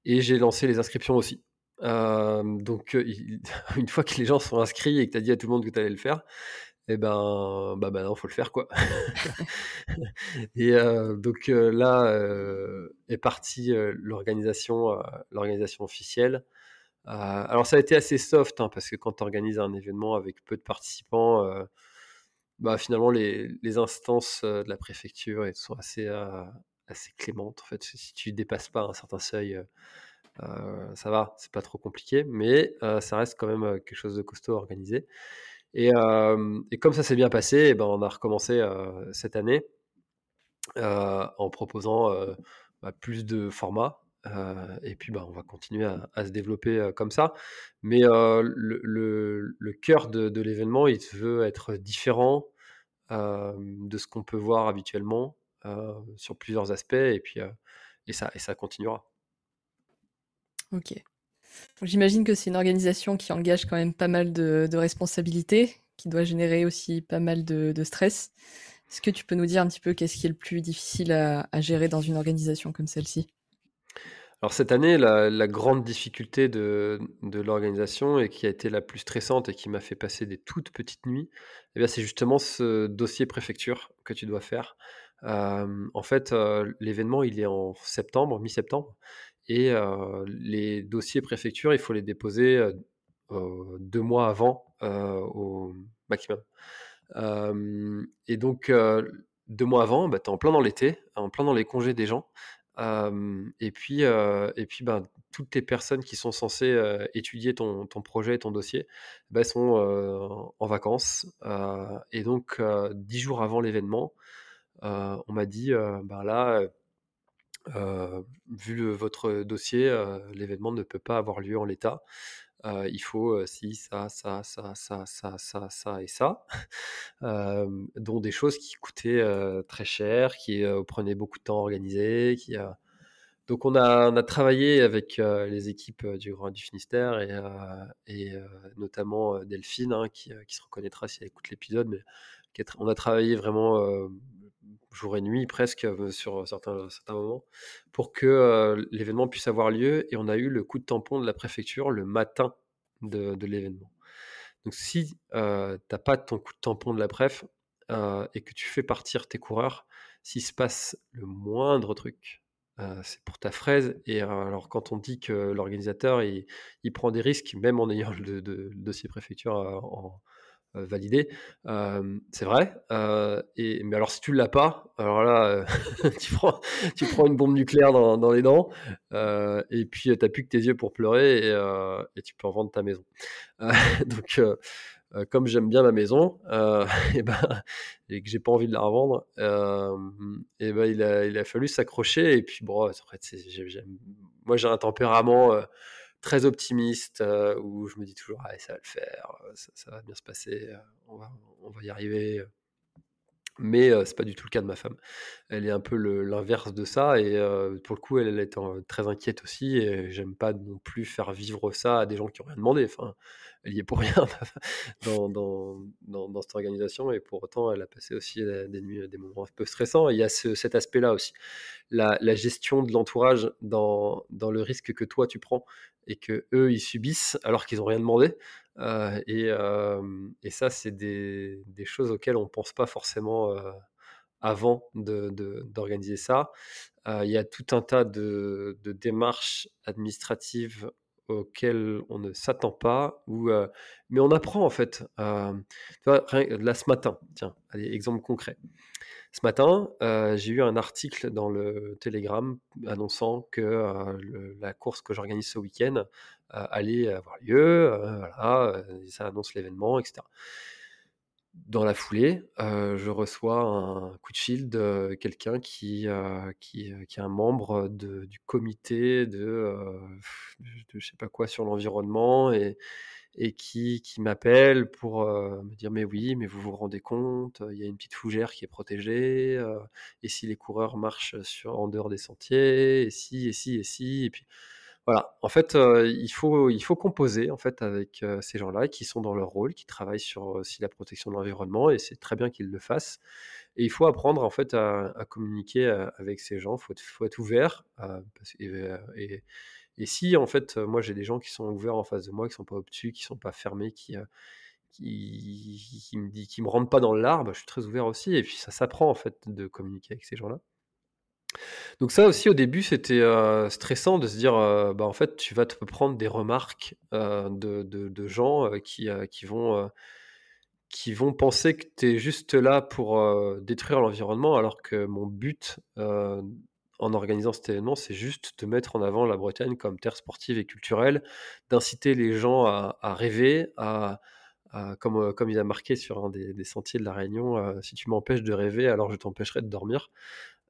et j'ai lancé les inscriptions aussi. Donc une fois que les gens sont inscrits et que tu as dit à tout le monde que tu allais le faire et ben, bah, maintenant faut le faire quoi. Et donc là, est partie, l'organisation, l'organisation officielle. Alors ça a été assez soft, hein, parce que quand tu organises un événement avec peu de participants, bah, finalement les instances, heu, de la préfecture, sont assez, heu, assez clémentes en fait. Si tu dépasses pas un certain seuil, heu, ça va, c'est pas trop compliqué, mais ça reste quand même, quelque chose de costaud à organiser. Et comme ça s'est bien passé et ben, on a recommencé, cette année en proposant, bah, plus de formats, et puis, bah, on va continuer à se développer, comme ça. Mais le cœur de de l'événement, il veut être différent, de ce qu'on peut voir habituellement, sur plusieurs aspects et puis, et ça et ça continuera. OK. J'imagine que c'est une organisation qui engage quand même pas mal de responsabilités, qui doit générer aussi pas mal de stress. Est-ce que tu peux nous dire un petit peu qu'est-ce qui est le plus difficile à gérer dans une organisation comme celle-ci? Alors cette année, la grande difficulté de l'organisation et qui a été la plus stressante et qui m'a fait passer des toutes petites nuits et bien, c'est justement ce dossier préfecture que tu dois faire. Hem, en fait, heu, l'événement, il est en septembre, mi-septembre et heu, les dossiers préfecture, il faut les déposer, 2 mois avant, au maximum. Et donc heu, 2 mois avant, bah, tu es en plein dans l'été, en plein dans les congés des gens. Et puis, et puis, ben, toutes les personnes qui sont censées, étudier ton ton projet et ton dossier, elles sont, en vacances, et donc 10 jours avant l'événement, on m'a dit, «Ben là, vu votre dossier, l'événement ne peut pas avoir lieu en l'état. Il faut, ci, ça, ça, ça, ça, ça, ça, ça et ça». Dont des choses qui coûtaient, très cher, qui, prenaient beaucoup de temps à organiser, qui, donc on a travaillé avec, les équipes, du Grand du Finistère et notamment, Delphine, hein, qui, qui se reconnaîtra si elle écoute l'épisode, mais on a travaillé vraiment, jour et nuit presque, heu, sur certains certains moments pour que, l'événement puisse avoir lieu et on a eu le coup de tampon de la préfecture le matin de l'événement. Donc si, heu, tu as pas ton coup de tampon de la préf, et que tu fais partir tes coureurs, s'il se passe le moindre truc, c'est pour ta fraise et alors quand on dit que l'organisateur il prend des risques, même en ayant le le dossier préfecture, en validé, hem, c'est vrai, heu et mais alors si tu l'as pas, alors là, heu, tu prends une bombe nucléaire dans les dents, et puis, tu as plus que tes yeux pour pleurer et tu peux en vendre ta maison. Donc comme j'aime bien ma maison, et ben et que j'ai pas envie de la revendre, et bah, il a fallu s'accrocher et puis bon, moi j'ai un tempérament, très optimiste, heu, où je me dis toujours: «Allez, ça va le faire, heu, ça va bien se passer, heu, on va on va y arriver, heu». Mais ce c'est pas du tout le cas de ma femme. Elle est un peu l'inverse de ça et pour le coup, elle, elle est très inquiète aussi et j'aime pas non plus faire vivre ça à des gens qui ont rien demandé. Enfin, elle y est pour rien dans dans cette organisation et pour autant, elle a passé aussi, des nuits, des moments un peu stressants il y a cet aspect-là aussi. La gestion de l'entourage dans dans le risque que toi tu prends et qu'eux, ils subissent alors qu'ils ont rien demandé, et, ça, c'est des, choses auxquelles on ne pense pas forcément avant d'organiser ça. Il y a tout un tas de, démarches administratives auxquelles on ne s'attend pas, ou, mais on apprend en fait. là ce matin, tiens, exemple concret. Ce matin, j'ai eu un article dans le Telegram annonçant que la course que j'organise ce week-end allait avoir lieu, ça annonce l'événement, etc. Dans la foulée, je reçois un coup de fil de quelqu'un qui, qui, qui est un membre du comité de, je sais pas quoi sur l'environnement et, et qui, qui m'appelle pour me dire mais oui, mais vous vous rendez compte, il y a une petite fougère qui est protégée, et si les coureurs marchent sur, en dehors des sentiers, et si, et si, et si, et puis voilà, en fait, il, faut, il faut composer en fait, avec ces gens-là qui sont dans leur rôle, qui travaillent sur aussi la protection de l'environnement, et c'est très bien qu'ils le fassent. Et il faut apprendre en fait à, communiquer avec ces gens, il faut, être ouvert. et, si en fait, moi j'ai des gens qui sont ouverts en face de moi, qui sont pas obtus, qui sont pas fermés, qui, qui, me, qui me pas dans l'arbre, je suis très ouvert aussi. Et puis ça s'apprend en fait de communiquer avec ces gens-là. Donc ça aussi au début c'était, stressant de se dire, bah, en fait tu vas te prendre des remarques, de de gens, qui, vont, qui vont penser que tu es juste là pour, détruire l'environnement alors que mon but, en organisant cet événement, c'est juste de mettre en avant la Bretagne comme terre sportive et culturelle, d'inciter les gens à rêver, à comme, comme il a marqué sur un des sentiers de la Réunion, «Si tu m'empêches de rêver, alors je t'empêcherai de dormir».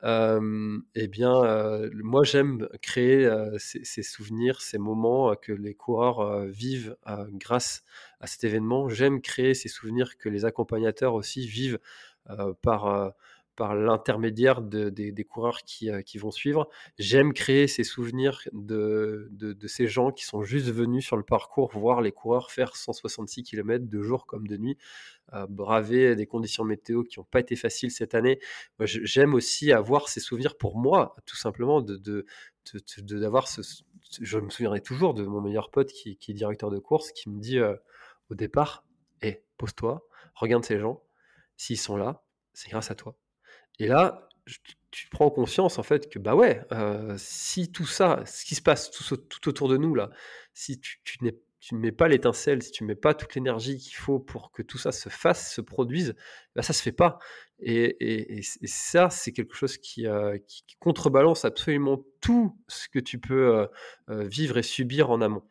Eh bien, moi j'aime créer ces, souvenirs, ces moments que les coureurs vivent grâce à cet événement. J'aime créer ces souvenirs que les accompagnateurs aussi vivent par par l'intermédiaire des coureurs qui, qui, vont suivre. J'aime créer ces souvenirs de, de, de, ces gens qui sont juste venus sur le parcours voir les coureurs faire 166 km de jour comme de nuit braver des conditions météo qui n'ont pas été faciles cette année. j'aime aussi avoir ces souvenirs pour moi, tout simplement, de, d'avoir ce, je me souviendrai toujours de mon meilleur pote qui, est directeur de course, qui me dit au départ, hé, pose-toi, regarde ces gens, s'ils sont là, c'est grâce à toi. Et là, tu prends conscience en fait que bah ouais, si tout ça, ce qui se passe tout, autour de nous là, si tu, tu n'es tu ne mets pas l'étincelle, si tu ne mets pas toute l'énergie qu'il faut pour que tout ça se fasse, se produise, bah ça se fait pas. Et, ça, c'est quelque chose qui, euh, contrebalance absolument tout ce que tu peux euh, euh, vivre et subir en amont.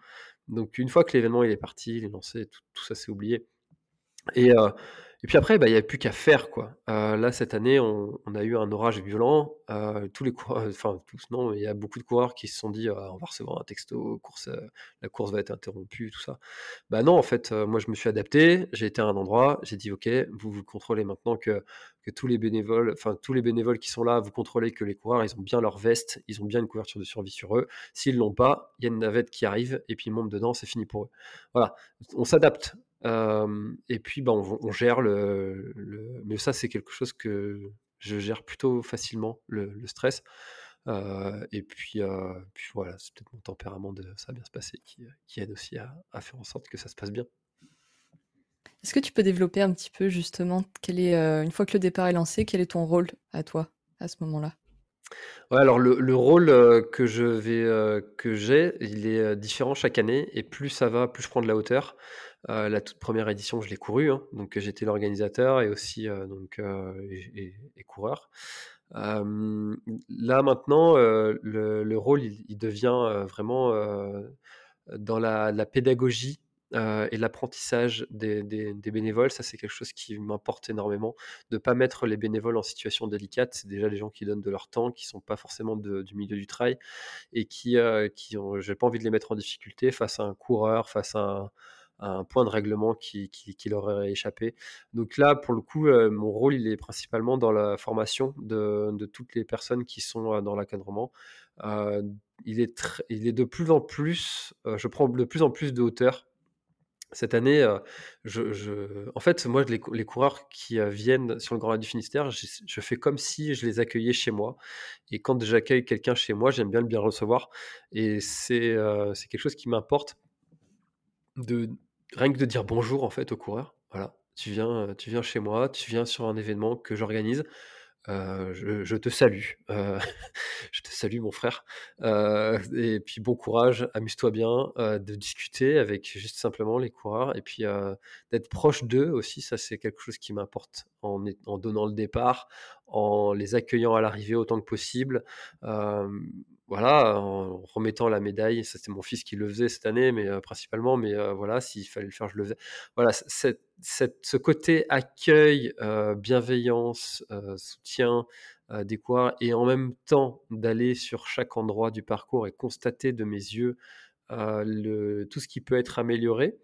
Donc une fois que l'événement est parti, il est lancé, tout, ça c'est oublié. Et, et puis après, bah, il n'y a plus qu'à faire, quoi. là, cette année, on, a eu un orage violent. tous les coureurs, enfin tous, non, il y a beaucoup de coureurs qui se sont dit, «Ah, on va recevoir un texto, course, la course va être interrompue, tout ça. Bah non, en fait, moi, je me suis adapté. J'ai été à un endroit, j'ai dit, ok, vous vous contrôlez maintenant que, que tous les bénévoles, enfin tous les bénévoles qui sont là, vous contrôlez que les coureurs, ils ont bien leur veste, ils ont bien une couverture de survie sur eux. S'ils l'ont pas, il y a une navette qui arrive et puis ils montent dedans, c'est fini pour eux. Voilà, on s'adapte et puis, bah, on, gère le, Mais ça, c'est quelque chose que je gère plutôt facilement, le, stress. et puis, puis voilà, c'est peut-être mon tempérament de ça va bien se passer qui, aide aussi à, faire en sorte que ça se passe bien. Est-ce que tu peux développer un petit peu justement, quel est, une fois que le départ est lancé, quel est ton rôle à toi à ce moment-là? Ouais, alors le, rôle que je vais que j'ai, il est différent chaque année et plus ça va, plus je prends de la hauteur. La toute première édition, je l'ai couru, hein, donc j'étais l'organisateur et aussi donc et, coureur. là maintenant, le, rôle il, devient vraiment dans la pédagogie euh, et l'apprentissage des, bénévoles, ça c'est quelque chose qui m'importe énormément. De ne pas mettre les bénévoles en situation délicate, c'est déjà des gens qui donnent de leur temps, qui ne sont pas forcément du milieu du trail et qui, euh, qui j'ai pas envie de les mettre en difficulté face à un coureur, face à un point de règlement qui, qui, leur aurait échappé. Donc là, pour le coup, mon rôle, il est principalement dans la formation de, de toutes les personnes qui sont dans l'encadrement. il, est il est de plus en plus, je prends de plus en plus de hauteur cette année, je, en fait, moi, les, coureurs qui viennent sur le Grand Raid du Finistère, je, fais comme si je les accueillais chez moi. Et quand j'accueille quelqu'un chez moi, j'aime bien le bien recevoir. Et c'est c'est quelque chose qui m'importe de rien que de dire bonjour en fait au coureur. Voilà, tu viens, tu viens chez moi, tu viens sur un événement que j'organise. je, te salue. je te salue, mon frère. et puis bon courage, amuse-toi bien de discuter avec juste simplement les coureurs et puis d'être proche d'eux aussi. Ça, c'est quelque chose qui m'importe en, en, donnant le départ, en les accueillant à l'arrivée autant que possible voilà, en remettant la médaille, c'était mon fils qui le faisait cette année, mais principalement, mais voilà, s'il fallait le faire, je le faisais. Voilà, ce côté accueil, bienveillance, soutien des et en même temps d'aller sur chaque endroit du parcours et constater de mes yeux tout ce qui peut être amélioré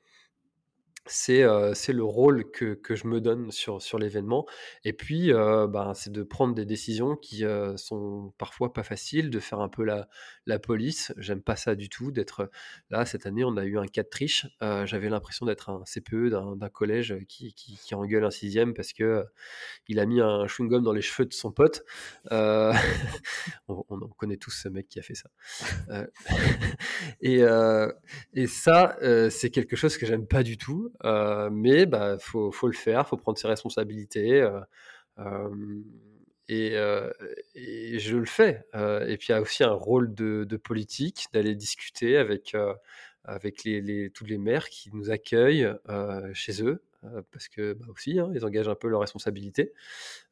c'est le rôle que, que, je me donne sur, sur l'événement. Et puis, ben, c'est de prendre des décisions qui sont parfois pas faciles, de faire un peu la, la police. J'aime pas ça du tout. D'être là, cette année, on a eu un cas de triche. J'avais l'impression d'être un CPE d'un collège qui, qui, qui, engueule un sixième parce que il a mis un chewing-gum dans les cheveux de son pote. on, on, connaît tous ce mec qui a fait ça. et, et ça, c'est quelque chose que j'aime pas du tout. Euh, mais bah faut, le faire, faut prendre ses responsabilités. Euh, euh, et, je le fais. et puis il y a aussi un rôle de, politique, d'aller discuter avec, avec les, tous les maires qui nous accueillent chez eux, parce que bah aussi, hein, ils engagent un peu leurs responsabilités.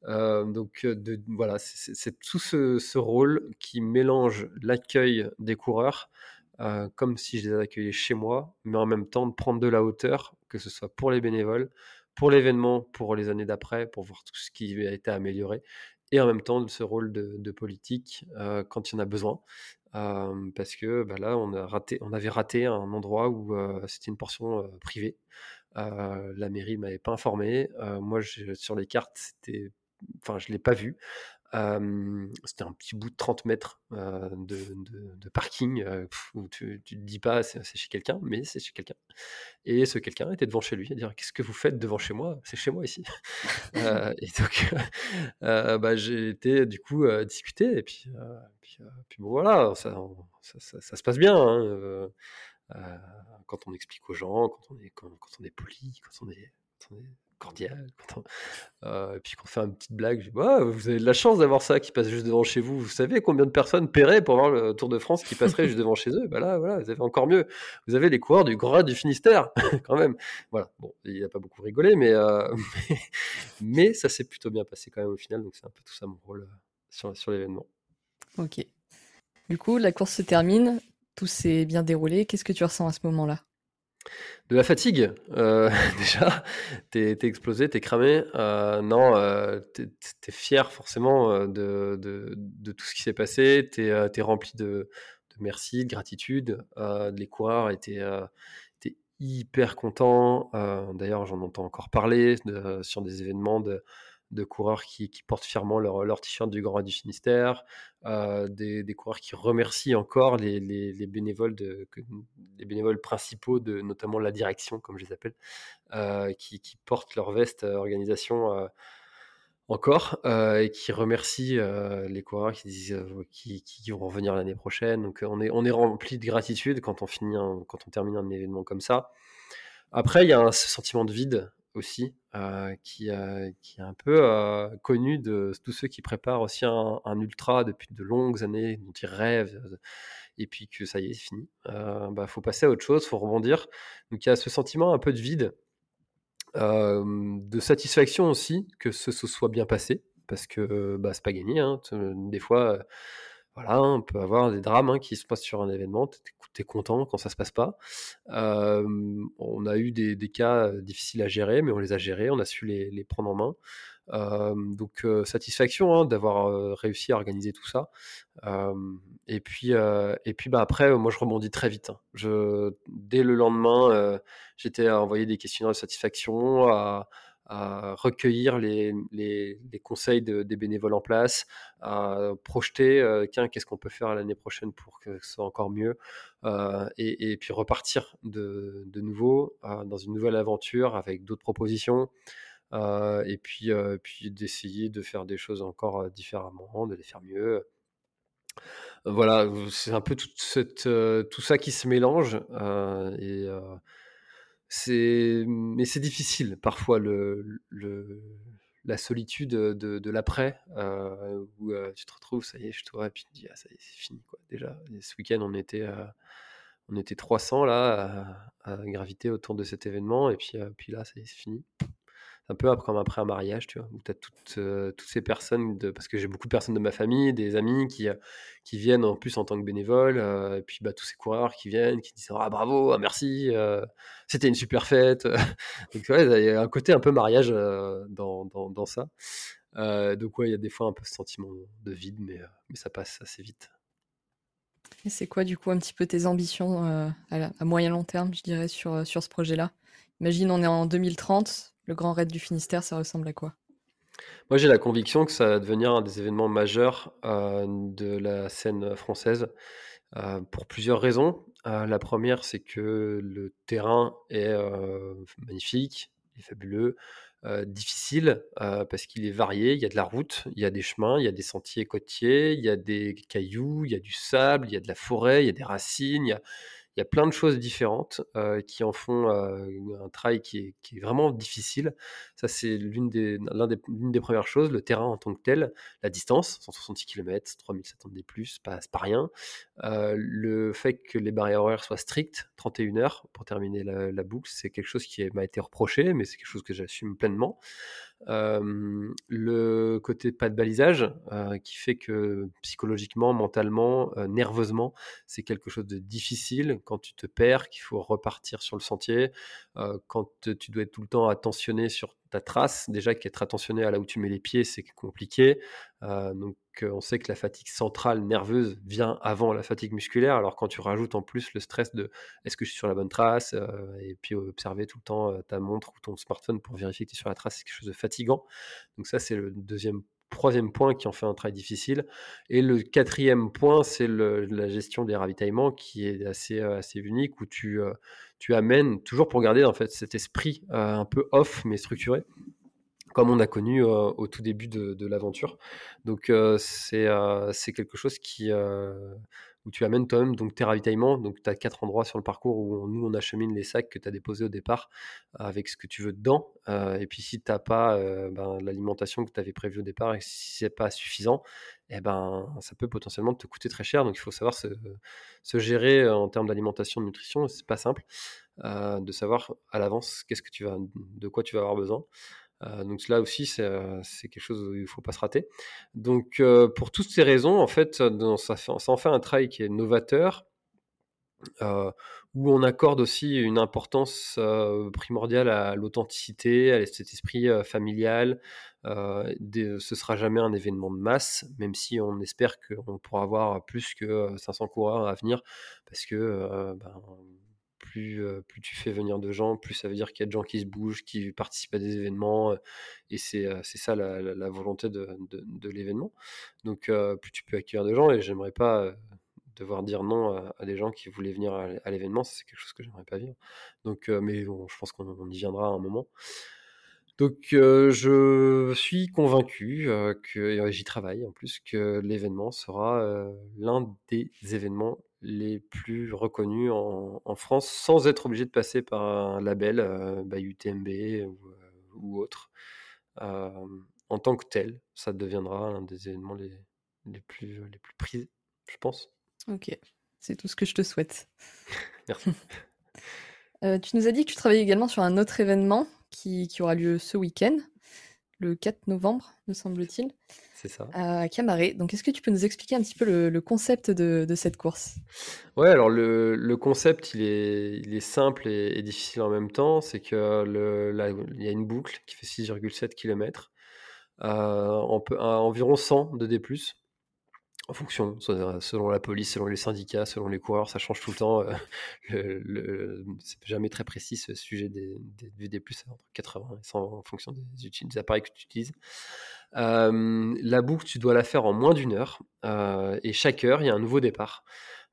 donc voilà, c'est tout ce, rôle qui mélange l'accueil des coureurs comme si je les accueillais chez moi, mais en même temps de prendre de la hauteur que ce soit pour les bénévoles, pour l'événement, pour les années d'après, pour voir tout ce qui a été amélioré, et en même temps de ce rôle de, politique euh, quand il y en a besoin. Euh, parce que bah là, on, avait raté un endroit où euh, c'était une portion privée. la mairie m'avait pas informé. moi, sur les cartes, c'était, enfin, je l'ai pas vu c'était un petit bout de 30 mètres de, parking où tu, ne te dis pas c'est chez quelqu'un, mais c'est chez quelqu'un. Et ce quelqu'un était devant chez lui à dire qu'est-ce que vous faites devant chez moi? C'est chez moi ici. et donc bah, j'ai été du coup discuter et puis, puis, bon voilà, ça, ça, se passe bien. Hein, quand on explique aux gens, quand on est, quand, on est poli, quand on est cordial. Euh, et puis qu'on fait une petite blague, je dis, vous avez de la chance d'avoir ça qui passe juste devant chez vous. Vous savez combien de personnes paieraient pour voir le Tour de France qui passerait juste devant chez eux? Bah là, voilà, vous avez encore mieux. Vous avez les coureurs du Grand du Finistère, quand même. Voilà. Bon, il n'a pas beaucoup rigolé, mais, euh, mais, ça s'est plutôt bien passé quand même au final. Donc c'est un peu tout ça mon rôle euh, sur, sur l'événement. Ok. Du coup, la course se termine. Tout s'est bien déroulé. Qu'est-ce que tu ressens à ce moment-là? De la fatigue, euh, déjà, t'es es explosé, t'es cramé. Euh, non, euh, t'es es fier forcément de, de, tout ce qui s'est passé. T'es es rempli de, de, merci, de gratitude. les coureurs étaient, étaient hyper contents. D'ailleurs, j'en entends encore parler sur des événements de, de coureurs qui, portent fièrement leur, t-shirt du Grand Raid du Finistère, euh, des, coureurs qui remercient encore les, bénévoles, les bénévoles principaux, de, notamment la direction, comme je les appelle, euh, qui, portent leur veste euh, organisation encore et qui remercient les coureurs qui disent qui, vont revenir l'année prochaine. Donc on est, rempli de gratitude quand on, finit quand on termine un événement comme ça. Après, il y a un, ce sentiment de vide aussi, euh, qui, qui, est un peu euh, connu de tous ceux qui préparent aussi un, ultra depuis de longues années, dont ils rêvent, euh, et puis que ça y est, c'est fini. Il bah, faut passer à autre chose, faut rebondir. Donc il y a ce sentiment un peu de vide, de satisfaction aussi que ce, soit bien passé, parce que bah, c'est pas gagné. Hein. Des fois, voilà, on peut avoir des drames hein, qui se passent sur un événement, tu es, content quand ça se passe pas. on a eu des, cas difficiles à gérer, mais on les a gérés, on a su les, prendre en main. donc satisfaction hein, d'avoir réussi à organiser tout ça. et puis, et puis bah, après, moi je rebondis très vite. Hein. Je, dès le lendemain, j'étais à envoyer des questionnaires de satisfaction, recueillir les, conseils des bénévoles en place, à projeter, tiens, qu'est-ce qu'on peut faire l'année prochaine pour que ce soit encore mieux, et, et, puis repartir de, nouveau dans une nouvelle aventure avec d'autres propositions. Euh, et puis, euh, d'essayer de faire des choses encore euh, différemment, de les faire mieux. Voilà, c'est un peu tout ça qui se mélange. C'est, mais c'est difficile parfois le, la solitude de, l'après, où tu te retrouves, ça y est, je te et puis tu te dis, ah, ça y est, c'est fini. Quoi. Déjà, ce week-end, on était, on était 300 là, à, graviter autour de cet événement, et puis, puis là, ça y est, c'est fini un peu comme après un mariage, tu vois, où tu as toutes, euh, toutes ces personnes, de, parce que j'ai beaucoup de personnes de ma famille, des amis qui, euh, qui viennent en plus en tant que bénévoles, euh, et puis bah, tous ces coureurs qui viennent, qui disent Ah bravo, ah, merci, c'était une super fête. donc il y a un côté un peu mariage dans, dans, dans, ça. donc ouais, il y a des fois un peu ce sentiment de vide, mais, mais ça passe assez vite. Et c'est quoi du coup un petit peu tes ambitions à, à, moyen long terme, je dirais, sur, sur ce projet-là? Imagine, on est en 2030, le Grand Raid du Finistère, ça ressemble à quoi? Moi, j'ai la conviction que ça va devenir un des événements majeurs euh, de la scène française euh, pour plusieurs raisons. Euh, la première, c'est que le terrain est magnifique, fabuleux, difficile parce qu'il est varié. Il y a de la route, il y a des chemins, il y a des sentiers côtiers, il y a des cailloux, il y a du sable, il y a de la forêt, il y a des racines, il y a plein de choses différentes euh, qui en font euh, un travail qui est, vraiment difficile. Ça, c'est l'une des, premières choses, le terrain en tant que tel, la distance, 166 km, 3700 des plus, pas, pas rien. Euh, le fait que les barrières horaires soient strictes, 31 heures pour terminer la, la boucle, c'est quelque chose qui m'a été reproché, mais c'est quelque chose que j'assume pleinement le côté pas de balisage qui fait que psychologiquement, mentalement, nerveusement, c'est quelque chose de difficile quand tu te perds, qu'il faut repartir sur le sentier, quand tu dois être tout le temps attentionné sur ta trace, déjà qu'être attentionné à là où tu mets les pieds, c'est compliqué. donc on sait que la fatigue centrale nerveuse vient avant la fatigue musculaire. Alors quand tu rajoutes en plus le stress de est-ce que je suis sur la bonne trace et puis observer tout le temps ta montre ou ton smartphone pour vérifier que tu es sur la trace, c'est quelque chose de fatigant. Donc ça c'est le deuxième troisième point qui en fait un travail difficile. Et le quatrième point, c'est la gestion des ravitaillements qui est assez, assez unique, où tu, tu amènes, toujours pour garder en fait cet esprit un peu off mais structuré, comme on a connu au tout début de, l'aventure. Donc c'est quelque chose qui où tu amènes toi-même tes ravitaillements. Donc tu as quatre endroits sur le parcours où nous on achemine les sacs que tu as déposés au départ avec ce que tu veux dedans. et puis si tu n'as pas ben, l'alimentation que tu avais prévue au départ et si c'est pas suffisant, eh ben ça peut potentiellement te coûter très cher. Donc il faut savoir se, se gérer en termes d'alimentation, de nutrition. C'est pas simple de savoir à l'avance qu'est-ce que tu vas, de quoi tu vas avoir besoin. Euh, donc là aussi, c'est quelque chose où il ne faut pas se rater. Donc pour toutes ces raisons, en fait, ça, en fait un travail qui est novateur, où on accorde aussi une importance primordiale à l'authenticité, à cet esprit familial. ce ce sera jamais un événement de masse, même si on espère qu'on pourra avoir plus que 500 coureurs à venir, parce que ben, plus, tu fais venir de gens, plus ça veut dire qu'il y a de gens qui se bougent, qui participent à des événements. et c'est ça la, volonté de, l'événement. Donc, plus tu peux accueillir de gens, et j'aimerais pas devoir dire non à, des gens qui voulaient venir à, l'événement, c'est quelque chose que j'aimerais pas vivre. Donc, mais je pense qu'on y viendra à un moment. Donc, je suis convaincu que, j'y travaille en plus, que l'événement sera l'un des événements les plus reconnus en, France sans être obligé de passer par un label, euh, bah, UTMB ou, autre. en tant que tel, ça deviendra un des événements les, les, plus, les plus prisés, je pense. Ok, c'est tout ce que je te souhaite. Merci. tu nous as dit que tu travaillais également sur un autre événement qui, qui aura lieu ce week-end, le 4 novembre, me semble-t-il. C'est ça. À Camaré. Donc, est-ce que tu peux nous expliquer un petit peu le, concept de, de, cette course? Ouais, alors le, le, concept, il est, il est simple et, difficile en même temps. C'est que le, il y a une boucle qui fait 6,7 km. on peut, environ 100 de D+. En fonction, selon la police, selon les syndicats, selon les coureurs, ça change tout le temps. le, c'est jamais très précis ce sujet des, des, des plus entre 80 et 100 en fonction des, des appareils que tu utilises. la boucle, tu dois la faire en moins d'une heure et chaque heure, il y a un nouveau départ.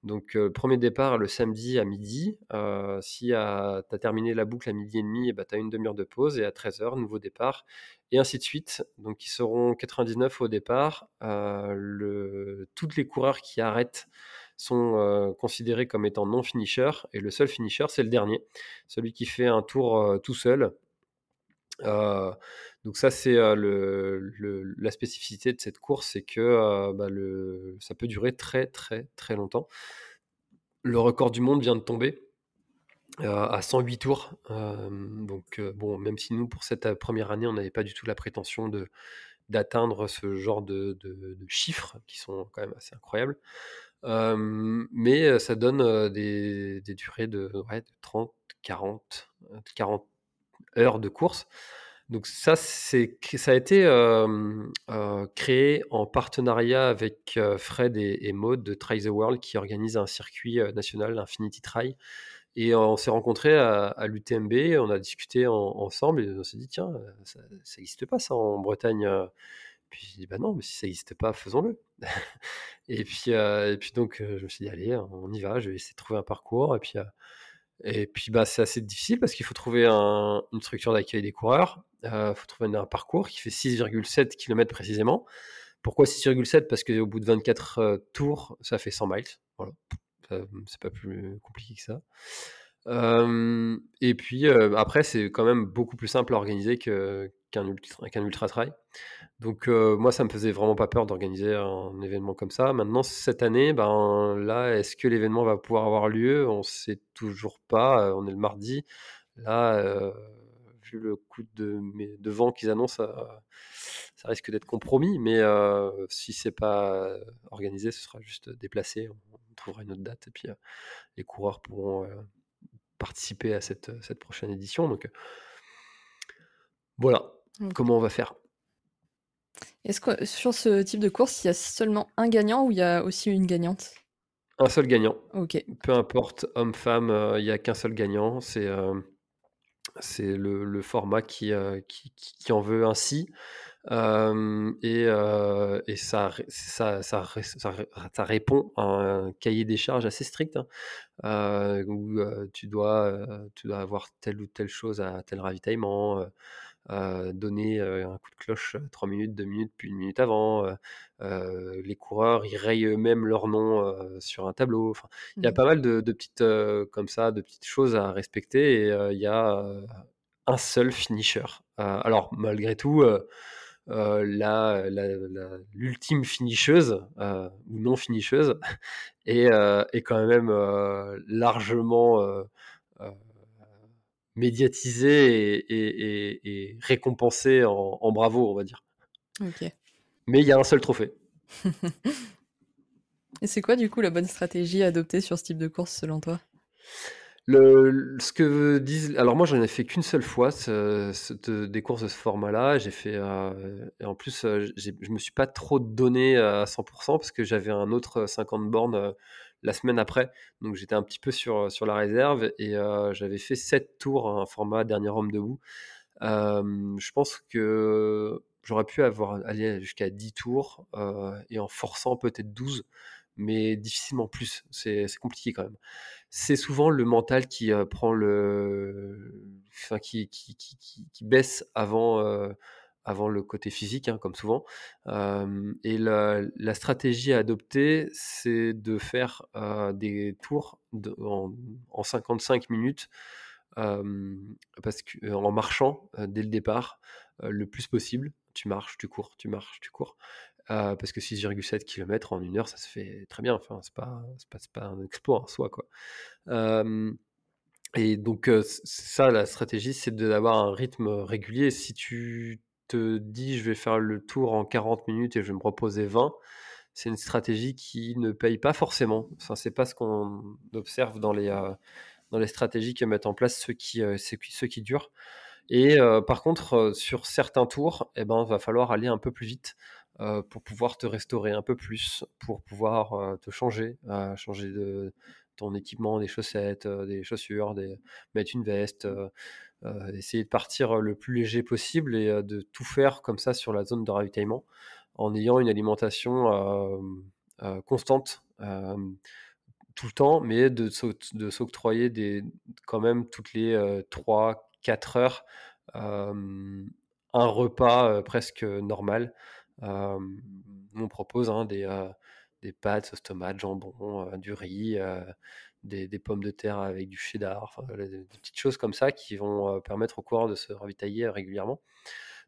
Donc, premier départ le samedi à midi. si tu as terminé la boucle à midi et demi, bah, tu as une demi-heure de pause et à 13h, nouveau départ et ainsi de suite. Donc, ils seront 99 au départ. le, toutes les coureurs qui arrêtent sont considérés comme étant non finisher et le seul finisher, c'est le dernier, celui qui fait un tour tout seul. Donc ça, c'est la spécificité de cette course, c'est que bah, ça peut durer très très très longtemps. Le record du monde vient de tomber à 108 tours. donc, bon, même si nous, pour cette première année, on n'avait pas du tout la prétention de d'atteindre ce genre de, chiffres qui sont quand même assez incroyables. mais ça donne des, durées de, 30, 40, 40 heures de course. Donc ça, c'est, ça a été créé en partenariat avec Fred et, et Maud de Try the World qui organise un circuit national, Infinity Try, et on s'est rencontrés à, l'UTMB, on a discuté ensemble et on s'est dit, tiens, ça n'existe pas ça en Bretagne. Puis j'ai dit, bah non, mais si ça n'existe pas, faisons-le. et, puis, et puis donc, je me suis dit, allez, on y va, je vais essayer de trouver un parcours. Et puis, et puis bah, c'est assez difficile parce qu'il faut trouver une structure d'accueil des coureurs. Il faut trouver un, parcours qui fait 6,7 km précisément. Pourquoi 6,7 Parce qu'au bout de 24 tours, ça fait 100 miles. Voilà c'est pas plus compliqué que ça. Et puis après, c'est quand même beaucoup plus simple à organiser qu'un ultra, trail. Donc moi, ça me faisait vraiment pas peur d'organiser un événement comme ça. Maintenant, cette année, ben là, est-ce que l'événement va pouvoir avoir lieu? On sait toujours pas. On est le mardi. Là, vu le coup de, de vent qu'ils annoncent, ça risque d'être compromis. Mais si c'est pas organisé, ce sera juste déplacé trouvera une autre date et puis les coureurs pourront participer à cette, cette, prochaine édition. Donc voilà comment on va faire? Est-ce que sur ce type de course, il y a seulement un gagnant ou il y a aussi une gagnante? Un seul gagnant. Ok. Peu importe, homme-femme, il n'y a qu'un seul gagnant. C'est c'est le, le, format qui, qui, qui, en veut ainsi et, et ça, ça, ça, ça, répond à un cahier des charges assez strict, hein, où tu, dois, tu dois avoir telle ou telle chose à tel ravitaillement, donner un coup de cloche 3 minutes, 2 minutes, puis une minute avant. les coureurs, ils rayent eux-mêmes leur nom sur un tableau. Enfin, il y a mmh. pas mal de, de petites, comme ça, de petites choses à respecter et il y a un seul finisher. alors, malgré tout, la, l'ultime finisheuse ou non finisheuse est, est quand même largement médiatisée et, et, récompensée en, bravo, on va dire. Mais il y a un seul trophée. et c'est quoi du coup la bonne stratégie à adopter sur ce type de course selon toi? Ce que disent, alors moi j'en ai fait qu'une seule fois des courses de ce format-là. J'ai fait euh, et en plus euh, je me suis pas trop donné à 100% parce que j'avais un autre 50 bornes euh, la semaine après, donc j'étais un petit peu sur sur la réserve et j'avais fait 7 tours, un format dernier homme debout. je pense que j'aurais pu avoir aller jusqu'à 10 tours et en forçant peut-être 12 mais difficilement plus. C'est compliqué quand même. C'est souvent le mental qui prend le, enfin, qui, qui, qui, baisse avant, avant le côté physique, hein, comme souvent. et la, stratégie à adopter, c'est de faire des tours en, en, 55 minutes. parce que, en marchant dès le départ le plus possible, tu marches, tu cours, tu marches, tu cours. Parce que 6,7 km en une heure, ça se fait très bien. Enfin, c'est pas, pas, pas, un exploit en soi, quoi. et donc, ça, la stratégie, c'est d'avoir un rythme régulier. Si tu te dis, je vais faire le tour en 40 minutes et je vais me reposer 20, c'est une stratégie qui ne paye pas forcément. Enfin, c'est pas ce qu'on observe dans les, dans les stratégies que mettent en place ceux qui, ceux qui durent. Et par contre, sur certains tours, eh ben, va falloir aller un peu plus vite pour pouvoir te restaurer un peu plus, pour pouvoir te changer, changer de ton équipement, des chaussettes, des chaussures, mettre une veste, essayer de partir le plus léger possible et de tout faire comme ça sur la zone de ravitaillement en ayant une alimentation constante tout le temps, mais de, de s'octroyer des, quand même toutes les 3-4 heures un repas presque normal. On propose hein, des, des pâtes, sauce tomate, jambon, du riz, des, des, pommes de terre avec du cheddar, des, petites choses comme ça qui vont permettre au coureur de se ravitailler régulièrement.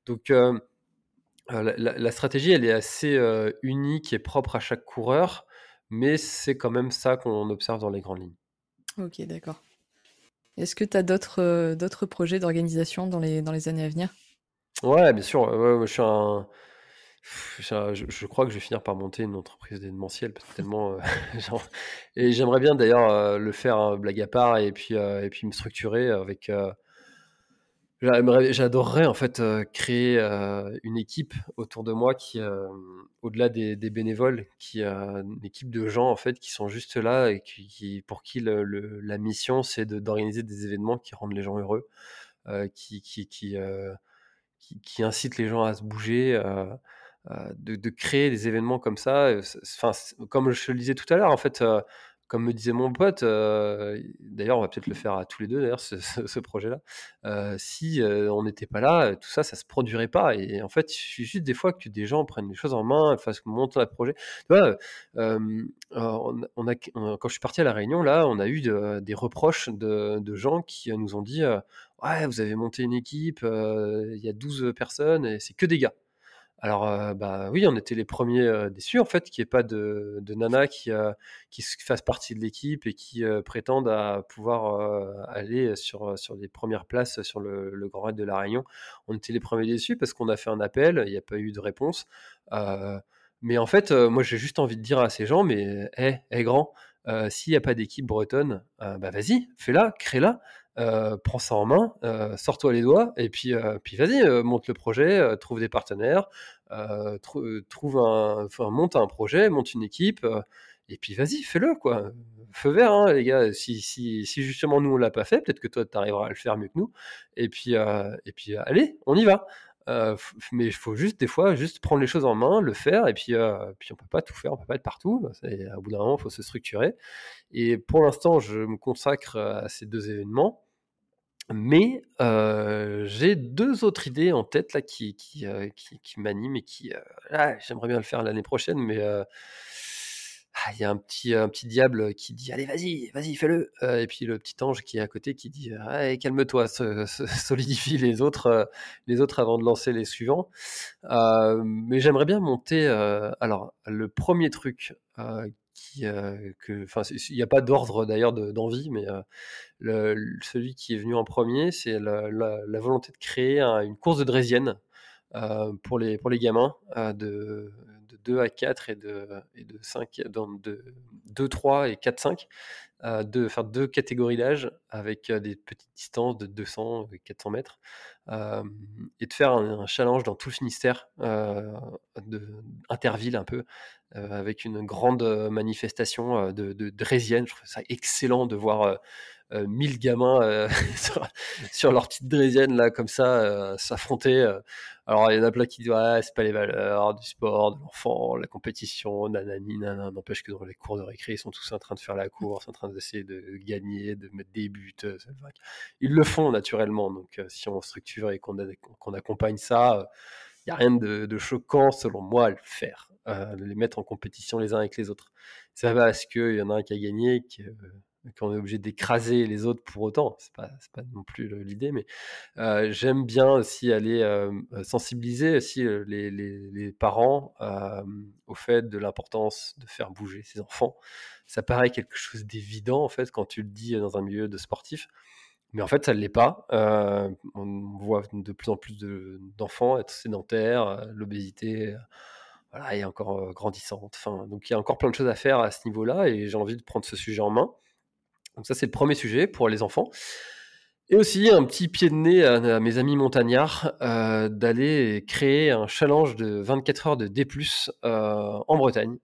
Donc la, la, stratégie, elle est assez unique et propre à chaque coureur, mais c'est quand même ça qu'on observe dans les grandes lignes. Ok, d'accord. Est-ce que tu as d'autres, d'autres projets d'organisation dans les, dans les années à venir? Ouais, bien sûr. je suis un je, crois que je vais finir par monter une entreprise d'événementiel parce que tellement. et j'aimerais bien d'ailleurs le faire hein, blague à part et puis, et puis me structurer avec. J'adorerais en fait créer une équipe autour de moi qui, au-delà des, bénévoles, qui une équipe de gens en fait qui sont juste là et qui, pour qui la mission c'est d'organiser des événements qui rendent les gens heureux, qui, qui, qui, qui, incitent les gens à se bouger. De, créer des événements comme ça. Enfin, comme je le disais tout à l'heure, en fait, comme me disait mon pote, d'ailleurs, on va peut-être le faire à tous les deux, d'ailleurs, ce, projet-là. si on n'était pas là, tout ça, ça se produirait pas. Et en fait, il suffit juste des fois que des gens prennent les choses en main, fassent monter un projet. Quand je suis parti à la Réunion, là, on a eu des reproches de, de, gens qui nous ont dit Ouais, vous avez monté une équipe, il y a 12 personnes et c'est que des gars. Alors, bah oui, on était les premiers déçus en fait, qu'il n'y ait pas de, nana qui, qui fasse partie de l'équipe et qui prétendent à pouvoir aller sur, des premières places sur le, Grand Raid de la Réunion. On était les premiers déçus parce qu'on a fait un appel, il n'y a pas eu de réponse. mais en fait, moi j'ai juste envie de dire à ces gens, mais hé, hey, grand, s'il n'y a pas d'équipe bretonne, bah vas-y, fais-la, crée-la. Euh, prends ça en main, euh, sors-toi les doigts, et puis, euh, puis vas-y, monte le projet, trouve des partenaires, trouve un, monte un projet, monte une équipe, et puis vas-y, fais-le, quoi. Feu vert, hein, les gars. Si, si, si, justement nous on l'a pas fait, peut-être que toi tu arriveras à le faire mieux que nous. Et puis, et puis allez, on y va. Mais il faut juste des fois juste prendre les choses en main, le faire, et puis, puis on peut pas tout faire, on peut pas être partout. À bout d'un moment, il faut se structurer. Et pour l'instant, je me consacre à ces deux événements. Mais j'ai deux autres idées en tête là qui qui, qui, m'animent et qui, ah, j'aimerais bien le faire l'année prochaine, mais ah, y a un petit, un petit diable qui dit allez vas-y, vas-y fais-le, et puis le petit ange qui est à côté qui dit «Ah, calme-toi, solidifie les autres, les autres avant de lancer les suivants. mais j'aimerais bien monter. alors le premier truc qui, il n'y a pas d'ordre d'ailleurs d'envie, mais celui qui est venu en premier, c'est la, volonté de créer une course de draisienne pour, les, pour les gamins de 2 à 4 et de, et de 5, de 2, 3 et 4, 5, de faire deux catégories d'âge avec des petites distances de 200 et 400 mètres et de faire un, challenge dans tout le Finistère, de, interville un peu, avec une grande manifestation de, de, draisienne. Je trouve ça excellent de voir 1000 gamins sur, leur petite draisienne là comme ça s'affronter alors il y en a plein qui disent ouais c'est pas les valeurs du sport de l'enfant la compétition nanani nanana. N'empêche que dans les cours de récré ils sont tous en train de faire la course en train d'essayer de gagner de mettre des buts ils le font naturellement. Donc si on structure et qu'on accompagne ça il n'y a rien de, choquant selon moi à le faire de les mettre en compétition les uns avec les autres. Ça va parce qu'il y en a un qui a gagné qui qu'on est obligé d'écraser les autres pour autant. C'est pas, pas non plus l'idée, mais j'aime bien aussi aller sensibiliser aussi les, les, parents au fait de l'importance de faire bouger ses enfants. Ça paraît quelque chose d'évident en fait quand tu le dis dans un milieu de sportif. Mais en fait, ça ne l'est pas. on voit de plus en plus d'enfants être sédentaires, l'obésité voilà, est encore grandissante. Donc il y a encore plein de choses à faire à ce niveau-là et j'ai envie de prendre ce sujet en main. Donc ça, c'est le premier sujet pour les enfants. Et aussi un petit pied de nez à, mes amis montagnards d'aller créer un challenge de 24 heures de D+, en Bretagne.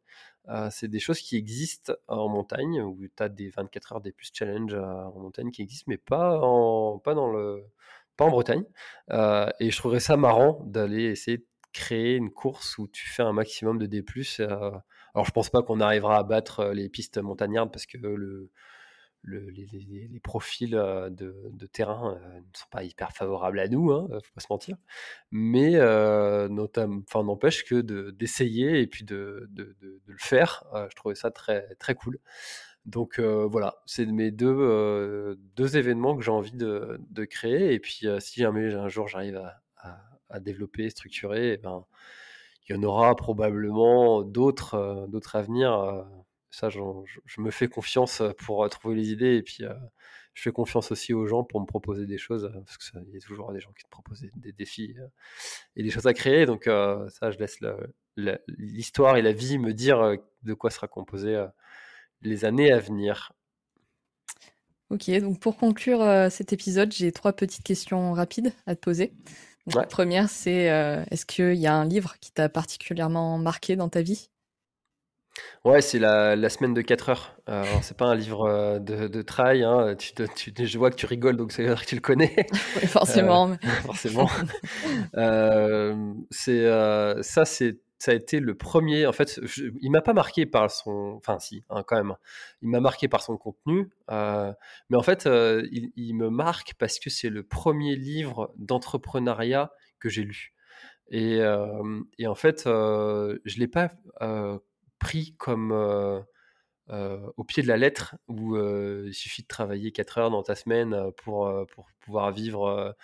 c'est des choses qui existent en montagne, où tu as des 24 heures D+, challenge en montagne qui existent, mais pas en dans le pas en Bretagne. et je trouverais ça marrant d'aller essayer de créer une course où tu fais un maximum de D+, alors je pense pas qu'on arrivera à battre, les pistes montagnardes parce que le les, profils de, terrain ne sont pas hyper favorables à nous, hein, faut pas se mentir. Mais notamment, enfin, n'empêche que d'essayer et puis de, le faire. je trouvais ça très, très cool. Donc voilà, c'est mes deux, deux événements que j'ai envie de, créer. Et puis si jamais un jour j'arrive à, développer, structurer, eh ben, il y en aura probablement d'autres d'autres à venir ça, je, me fais confiance pour trouver les idées et puis je fais confiance aussi aux gens pour me proposer des choses parce qu'il y a toujours des gens qui te proposent des, défis et des choses à créer. Donc ça, je laisse l'histoire et la vie me dire de quoi sera composé les années à venir. Ok, donc pour conclure cet épisode, j'ai trois petites questions rapides à te poser. La première, c'est est-ce qu'il y a un livre qui t'a particulièrement marqué dans ta vie? Ouais, c'est la, la semaine de 4 heures. Alors, c'est pas un livre euh, de, de trail. Hein. Tu, tu- je vois que tu rigoles, donc c'est dire que tu le connais. Oui, forcément. Euh, forcément. Euh, c'est ça, c'est ça a été le premier. En fait, il m'a pas marqué par son. Enfin, si, hein, quand même. Il m'a marqué par son contenu, mais en fait, il, il me marque parce que c'est le premier livre d'entrepreneuriat que j'ai lu. Et, et en fait, je l'ai pas pris comme au pied de la lettre où il suffit de travailler 4 heures dans ta semaine pour, pour pouvoir vivre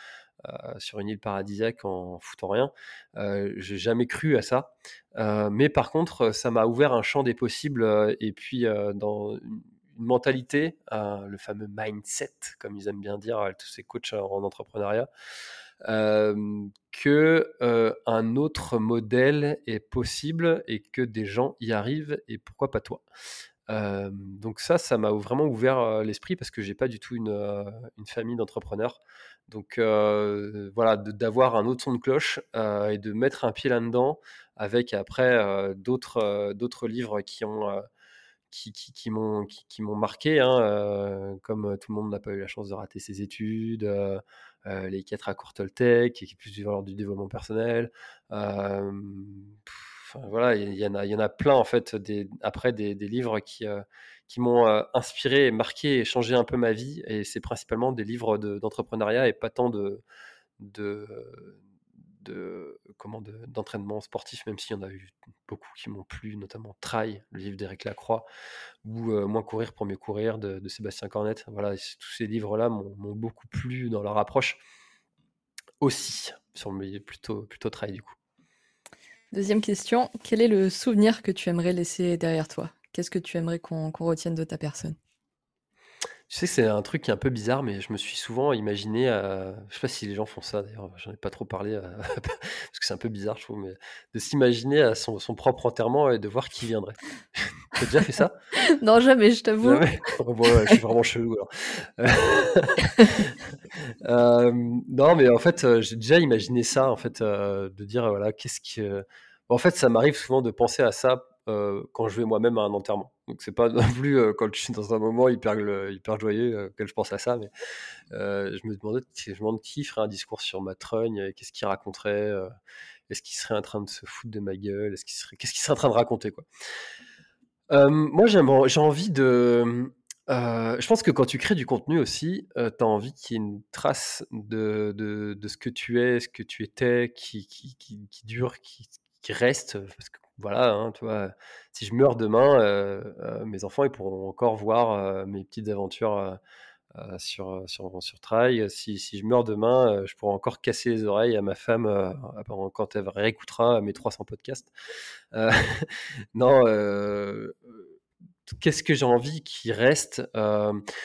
sur une île paradisiaque en foutant rien. J'ai jamais cru à ça. mais par contre, ça m'a ouvert un champ des possibles et puis dans une mentalité, le fameux mindset, comme ils aiment bien dire, tous ces coachs en entrepreneuriat, que un autre modèle est possible et que des gens y arrivent et pourquoi pas toi? donc ça, ça m'a vraiment ouvert l'esprit parce que j'ai pas du tout une, une famille d'entrepreneurs. Donc voilà, d'avoir un autre son de cloche et de mettre un pied là-dedans avec après d'autres d'autres livres qui ont qui, qui, qui m'ont qui, m'ont marqué, hein, comme tout le monde n'a pas eu la chance de rater ses études, euh, les 4 accords Toltec, qui est plus du, du développement personnel. voilà, il y, en a, y en a plein en fait. Des, après des, livres qui euh, qui m'ont euh, inspiré, marqué et changé un peu ma vie. Et c'est principalement des livres d'entrepreneuriat et pas tant de, de comment d'entraînement sportif, même s'il y en a eu beaucoup qui m'ont plu, notamment Try, le livre d'Éric Lacroix, ou Moins courir pour mieux courir de, Sébastien Cornette. Voilà, tous ces livres-là m'ont beaucoup plu dans leur approche aussi, sur le plutôt, plutôt Try du coup. Deuxième question, quel est le souvenir que tu aimerais laisser derrière toi? Qu'est-ce que tu aimerais qu'on retienne de ta personne? Tu sais, c'est un truc qui est un peu bizarre, mais je me suis souvent imaginé, euh, je sais pas si les gens font ça d'ailleurs, j'en ai pas trop parlé, euh, parce que c'est un peu bizarre, je trouve, mais de s'imaginer à son, son propre enterrement et de voir qui viendrait. T'as déjà fait ça? Non, jamais, je t'avoue. Oh, je suis vraiment chelou euh, non, mais en fait, j'ai déjà imaginé ça, en fait, de dire, voilà, qu'est-ce que. En fait, ça m'arrive souvent de penser à ça quand je vais moi-même à un enterrement. Donc c'est pas non plus quand je suis dans un moment hyper, joyeux que je pense à ça, mais je me demandais, demande qui ferait un discours sur ma trogne, qu'est-ce qu'il raconterait, est-ce qu'il serait en train de se foutre de ma gueule, qu'est-ce qu'il serait en train de raconter quoi. moi j'ai envie de, je pense que quand tu crées du contenu aussi, tu as envie qu'il y ait une trace de, ce que tu es, ce que tu étais, qui, dure, qui, qui reste, parce que voilà, hein, tu vois, si je meurs demain, euh, euh, mes enfants ils pourront encore voir euh, mes petites aventures sur, sur, sur Trail. Si, si, je meurs demain, je pourrai encore casser les oreilles à ma femme quand elle réécoutera mes 300 podcasts. non, qu'est-ce que j'ai envie qu'il reste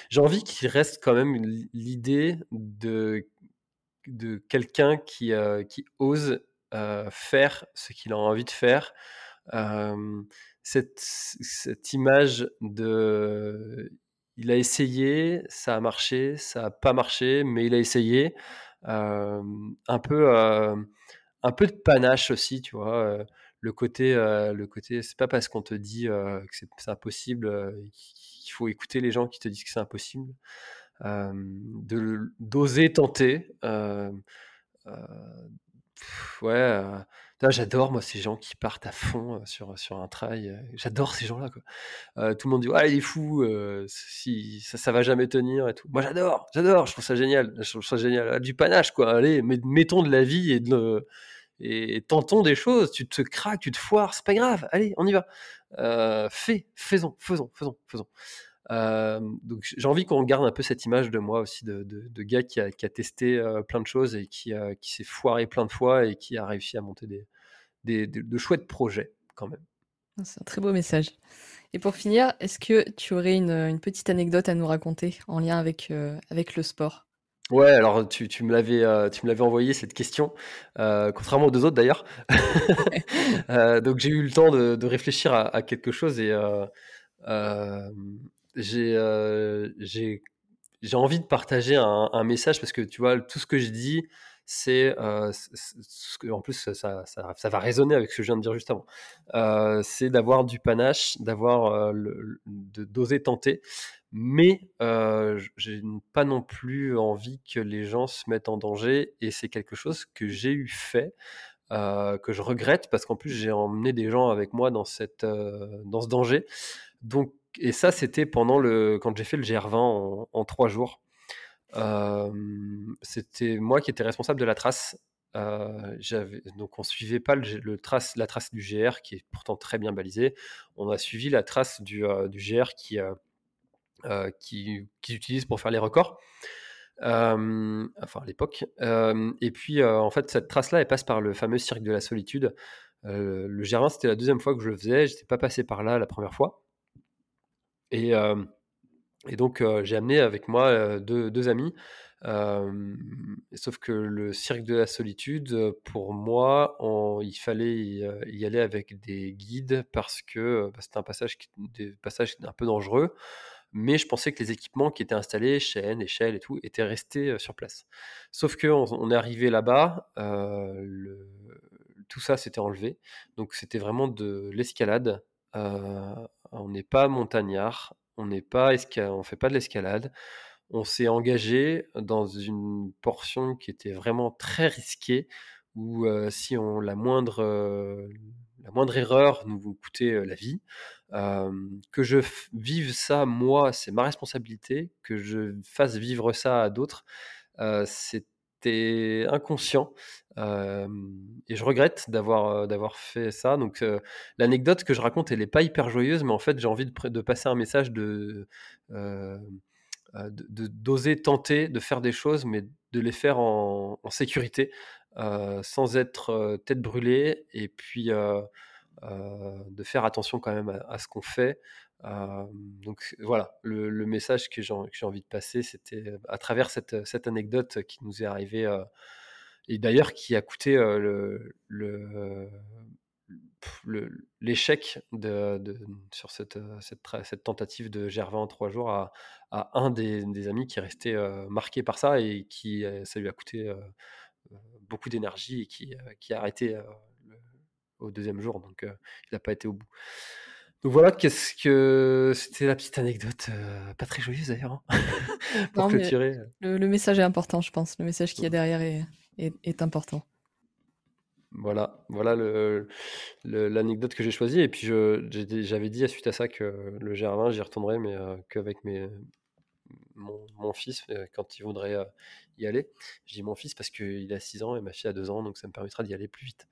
J'ai envie qu'il reste quand même l'idée de, de quelqu'un qui, qui ose faire ce qu'il a envie de faire cette, cette, image de il a essayé, ça a marché, ça a pas marché, mais il a essayé. un peu, un peu de panache aussi, tu vois? le côté, le côté c'est pas parce qu'on te dit, que c'est impossible, qu'il faut écouter les gens qui te disent que c'est impossible. de d'oser tenter, ouais, j'adore moi ces gens qui partent à fond, sur, sur un trail, j'adore ces gens-là, tout le monde dit: «Ouais, il est fou, si ça ça va jamais tenir et tout». Moi j'adore, j'adore, je trouve ça génial, je trouve ça génial. Ah, du panache quoi, allez, mettons de la vie et tentons des choses. Tu te craques, tu te foires, c'est pas grave, allez, on y va. fais, faisons, faisons, faisons, faisons. Donc j'ai envie qu'on garde un peu cette image de moi aussi, de, de, gars qui a, qui a testé plein de choses et qui, qui s'est foiré plein de fois et qui a réussi à monter des, de chouettes projets quand même. C'est un très beau message. Et pour finir, est-ce que tu aurais une, petite anecdote à nous raconter en lien avec, euh, avec le sport? Ouais, alors tu, tu me l'avais euh, tu me l'avais envoyé cette question, euh, contrairement aux deux autres d'ailleurs. donc j'ai eu le temps de, réfléchir à, quelque chose et j'ai j'ai envie de partager un, un, message parce que tu vois tout ce que je dis c'est en plus ça, ça, va résonner avec ce que je viens de dire juste avant. c'est d'avoir du panache, d'avoir d'oser tenter, mais j'ai pas non plus envie que les gens se mettent en danger et c'est quelque chose que j'ai eu fait. que je regrette parce qu'en plus j'ai emmené des gens avec moi dans, cette, dans ce danger. Donc, et ça, c'était pendant le quand j'ai fait le GR20 en, trois jours c'était moi qui étais responsable de la trace. j'avais, donc on suivait pas trace, la trace du GR qui est pourtant très bien balisée. On a suivi la trace du, du GR qui, qui, qui utilise pour faire les records. enfin à l'époque. et puis en fait cette trace-là, elle passe par le fameux cirque de la solitude. le GR20, c'était la deuxième fois que je le faisais. J'étais pas passé par là la première fois. Et donc, j'ai amené avec moi deux, amis. sauf que le cirque de la solitude, pour moi, il fallait y, aller avec des guides parce que bah, c'était un passage, un peu dangereux. Mais je pensais que les équipements qui étaient installés, chaînes, échelles et tout, étaient restés sur place. Sauf qu'on on est arrivé là-bas, tout ça s'était enlevé. Donc c'était vraiment de l'escalade. On n'est pas montagnard, on n'est pas on fait pas de l'escalade. On s'est engagé dans une portion qui était vraiment très risquée, où si on la moindre la moindre erreur nous coûtait la vie. que je vive ça moi, c'est ma responsabilité. Que je fasse vivre ça à d'autres, c'est inconscient. et je regrette d'avoir, fait ça. Donc, l'anecdote que je raconte, elle n'est pas hyper joyeuse, mais en fait, j'ai envie de, de passer un message de, d'oser tenter de faire des choses, mais de les faire en, sécurité, sans être tête brûlée, et puis de faire attention quand même à ce qu'on fait donc voilà, le, message que j'ai envie de passer, c'était à travers cette, anecdote qui nous est arrivée, et d'ailleurs qui a coûté l'échec sur cette, tentative de Gervais en trois jours à, un des, amis qui est resté marqué par ça et qui ça lui a coûté beaucoup d'énergie et qui a arrêté au deuxième jour. Donc il n'a pas été au bout. Donc voilà, qu'est-ce que c'était la petite anecdote, euh, pas très joyeuse d'ailleurs, hein, pour clôturer. Le, le, message est important, je pense. Le message qu'il y a derrière est, est, important. Voilà, voilà l'anecdote que j'ai choisie. Et puis j'avais dit suite à ça que le GR20, j'y retournerai, mais euh, qu'avec mes, mon, mon, fils, euh, quand il voudrait y aller. Je dis mon fils parce qu'il a 6 ans et ma fille a 2 ans, donc ça me permettra d'y aller plus vite.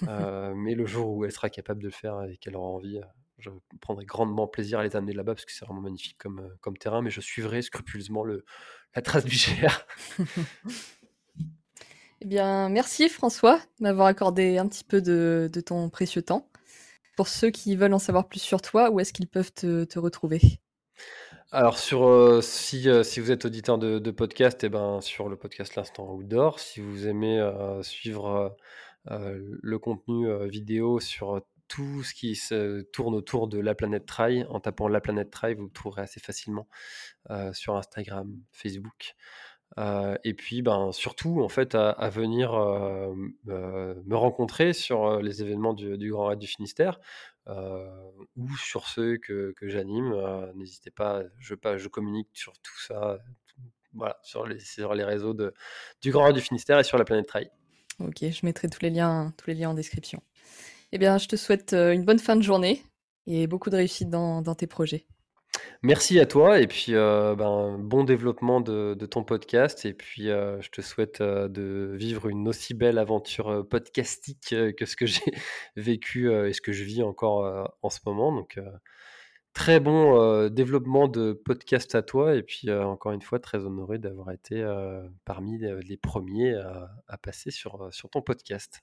mais le jour où elle sera capable de le faire et qu'elle aura envie, je prendrai grandement plaisir à les amener là-bas parce que c'est vraiment magnifique comme, euh, comme terrain, mais je suivrai scrupuleusement le, la trace du GR. eh bien, merci François d'avoir accordé un petit peu de, de, ton précieux temps. Pour ceux qui veulent en savoir plus sur toi, où est-ce qu'ils peuvent te, te, retrouver? Alors sur euh, si, euh, si vous êtes auditeur de, de podcast, et eh ben sur le podcast L'instant outdoor. Si vous aimez suivre le contenu vidéo sur tout ce qui se tourne autour de la planète Trail. En tapant la planète Trail, vous le trouverez assez facilement sur Instagram, Facebook. et puis, ben, surtout, en fait, à, venir me rencontrer sur les événements du, Grand Raid du Finistère ou sur ceux que, j'anime. N'hésitez pas je, je communique sur tout ça, sur les, réseaux du Grand Raid du Finistère et sur la planète Trail. Ok, je mettrai tous les liens, tous les liens en description. Eh bien, je te souhaite une bonne fin de journée et beaucoup de réussite dans tes projets. Merci à toi et puis euh, ben, bon développement de, ton podcast et puis euh, je te souhaite euh, de vivre une aussi belle aventure podcastique que ce que j'ai vécu et ce que je vis encore en ce moment. Donc très bon développement de podcast à toi et puis encore une fois très honoré d'avoir été parmi les premiers à, passer sur ton podcast.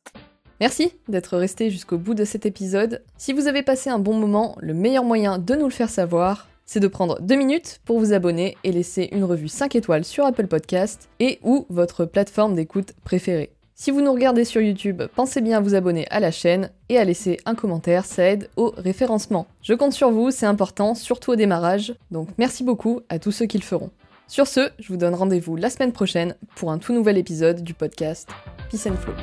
Merci d'être resté jusqu'au bout de cet épisode. Si vous avez passé un bon moment, le meilleur moyen de nous le faire savoir, c'est de prendre deux minutes pour vous abonner et laisser une revue 5 étoiles sur Apple Podcast et ou votre plateforme d'écoute préférée. Si vous nous regardez sur YouTube, pensez bien à vous abonner à la chaîne et à laisser un commentaire, ça aide au référencement. Je compte sur vous, c'est important, surtout au démarrage, donc merci beaucoup à tous ceux qui le feront. Sur ce, je vous donne rendez-vous la semaine prochaine pour un tout nouvel épisode du podcast Peace and Flow.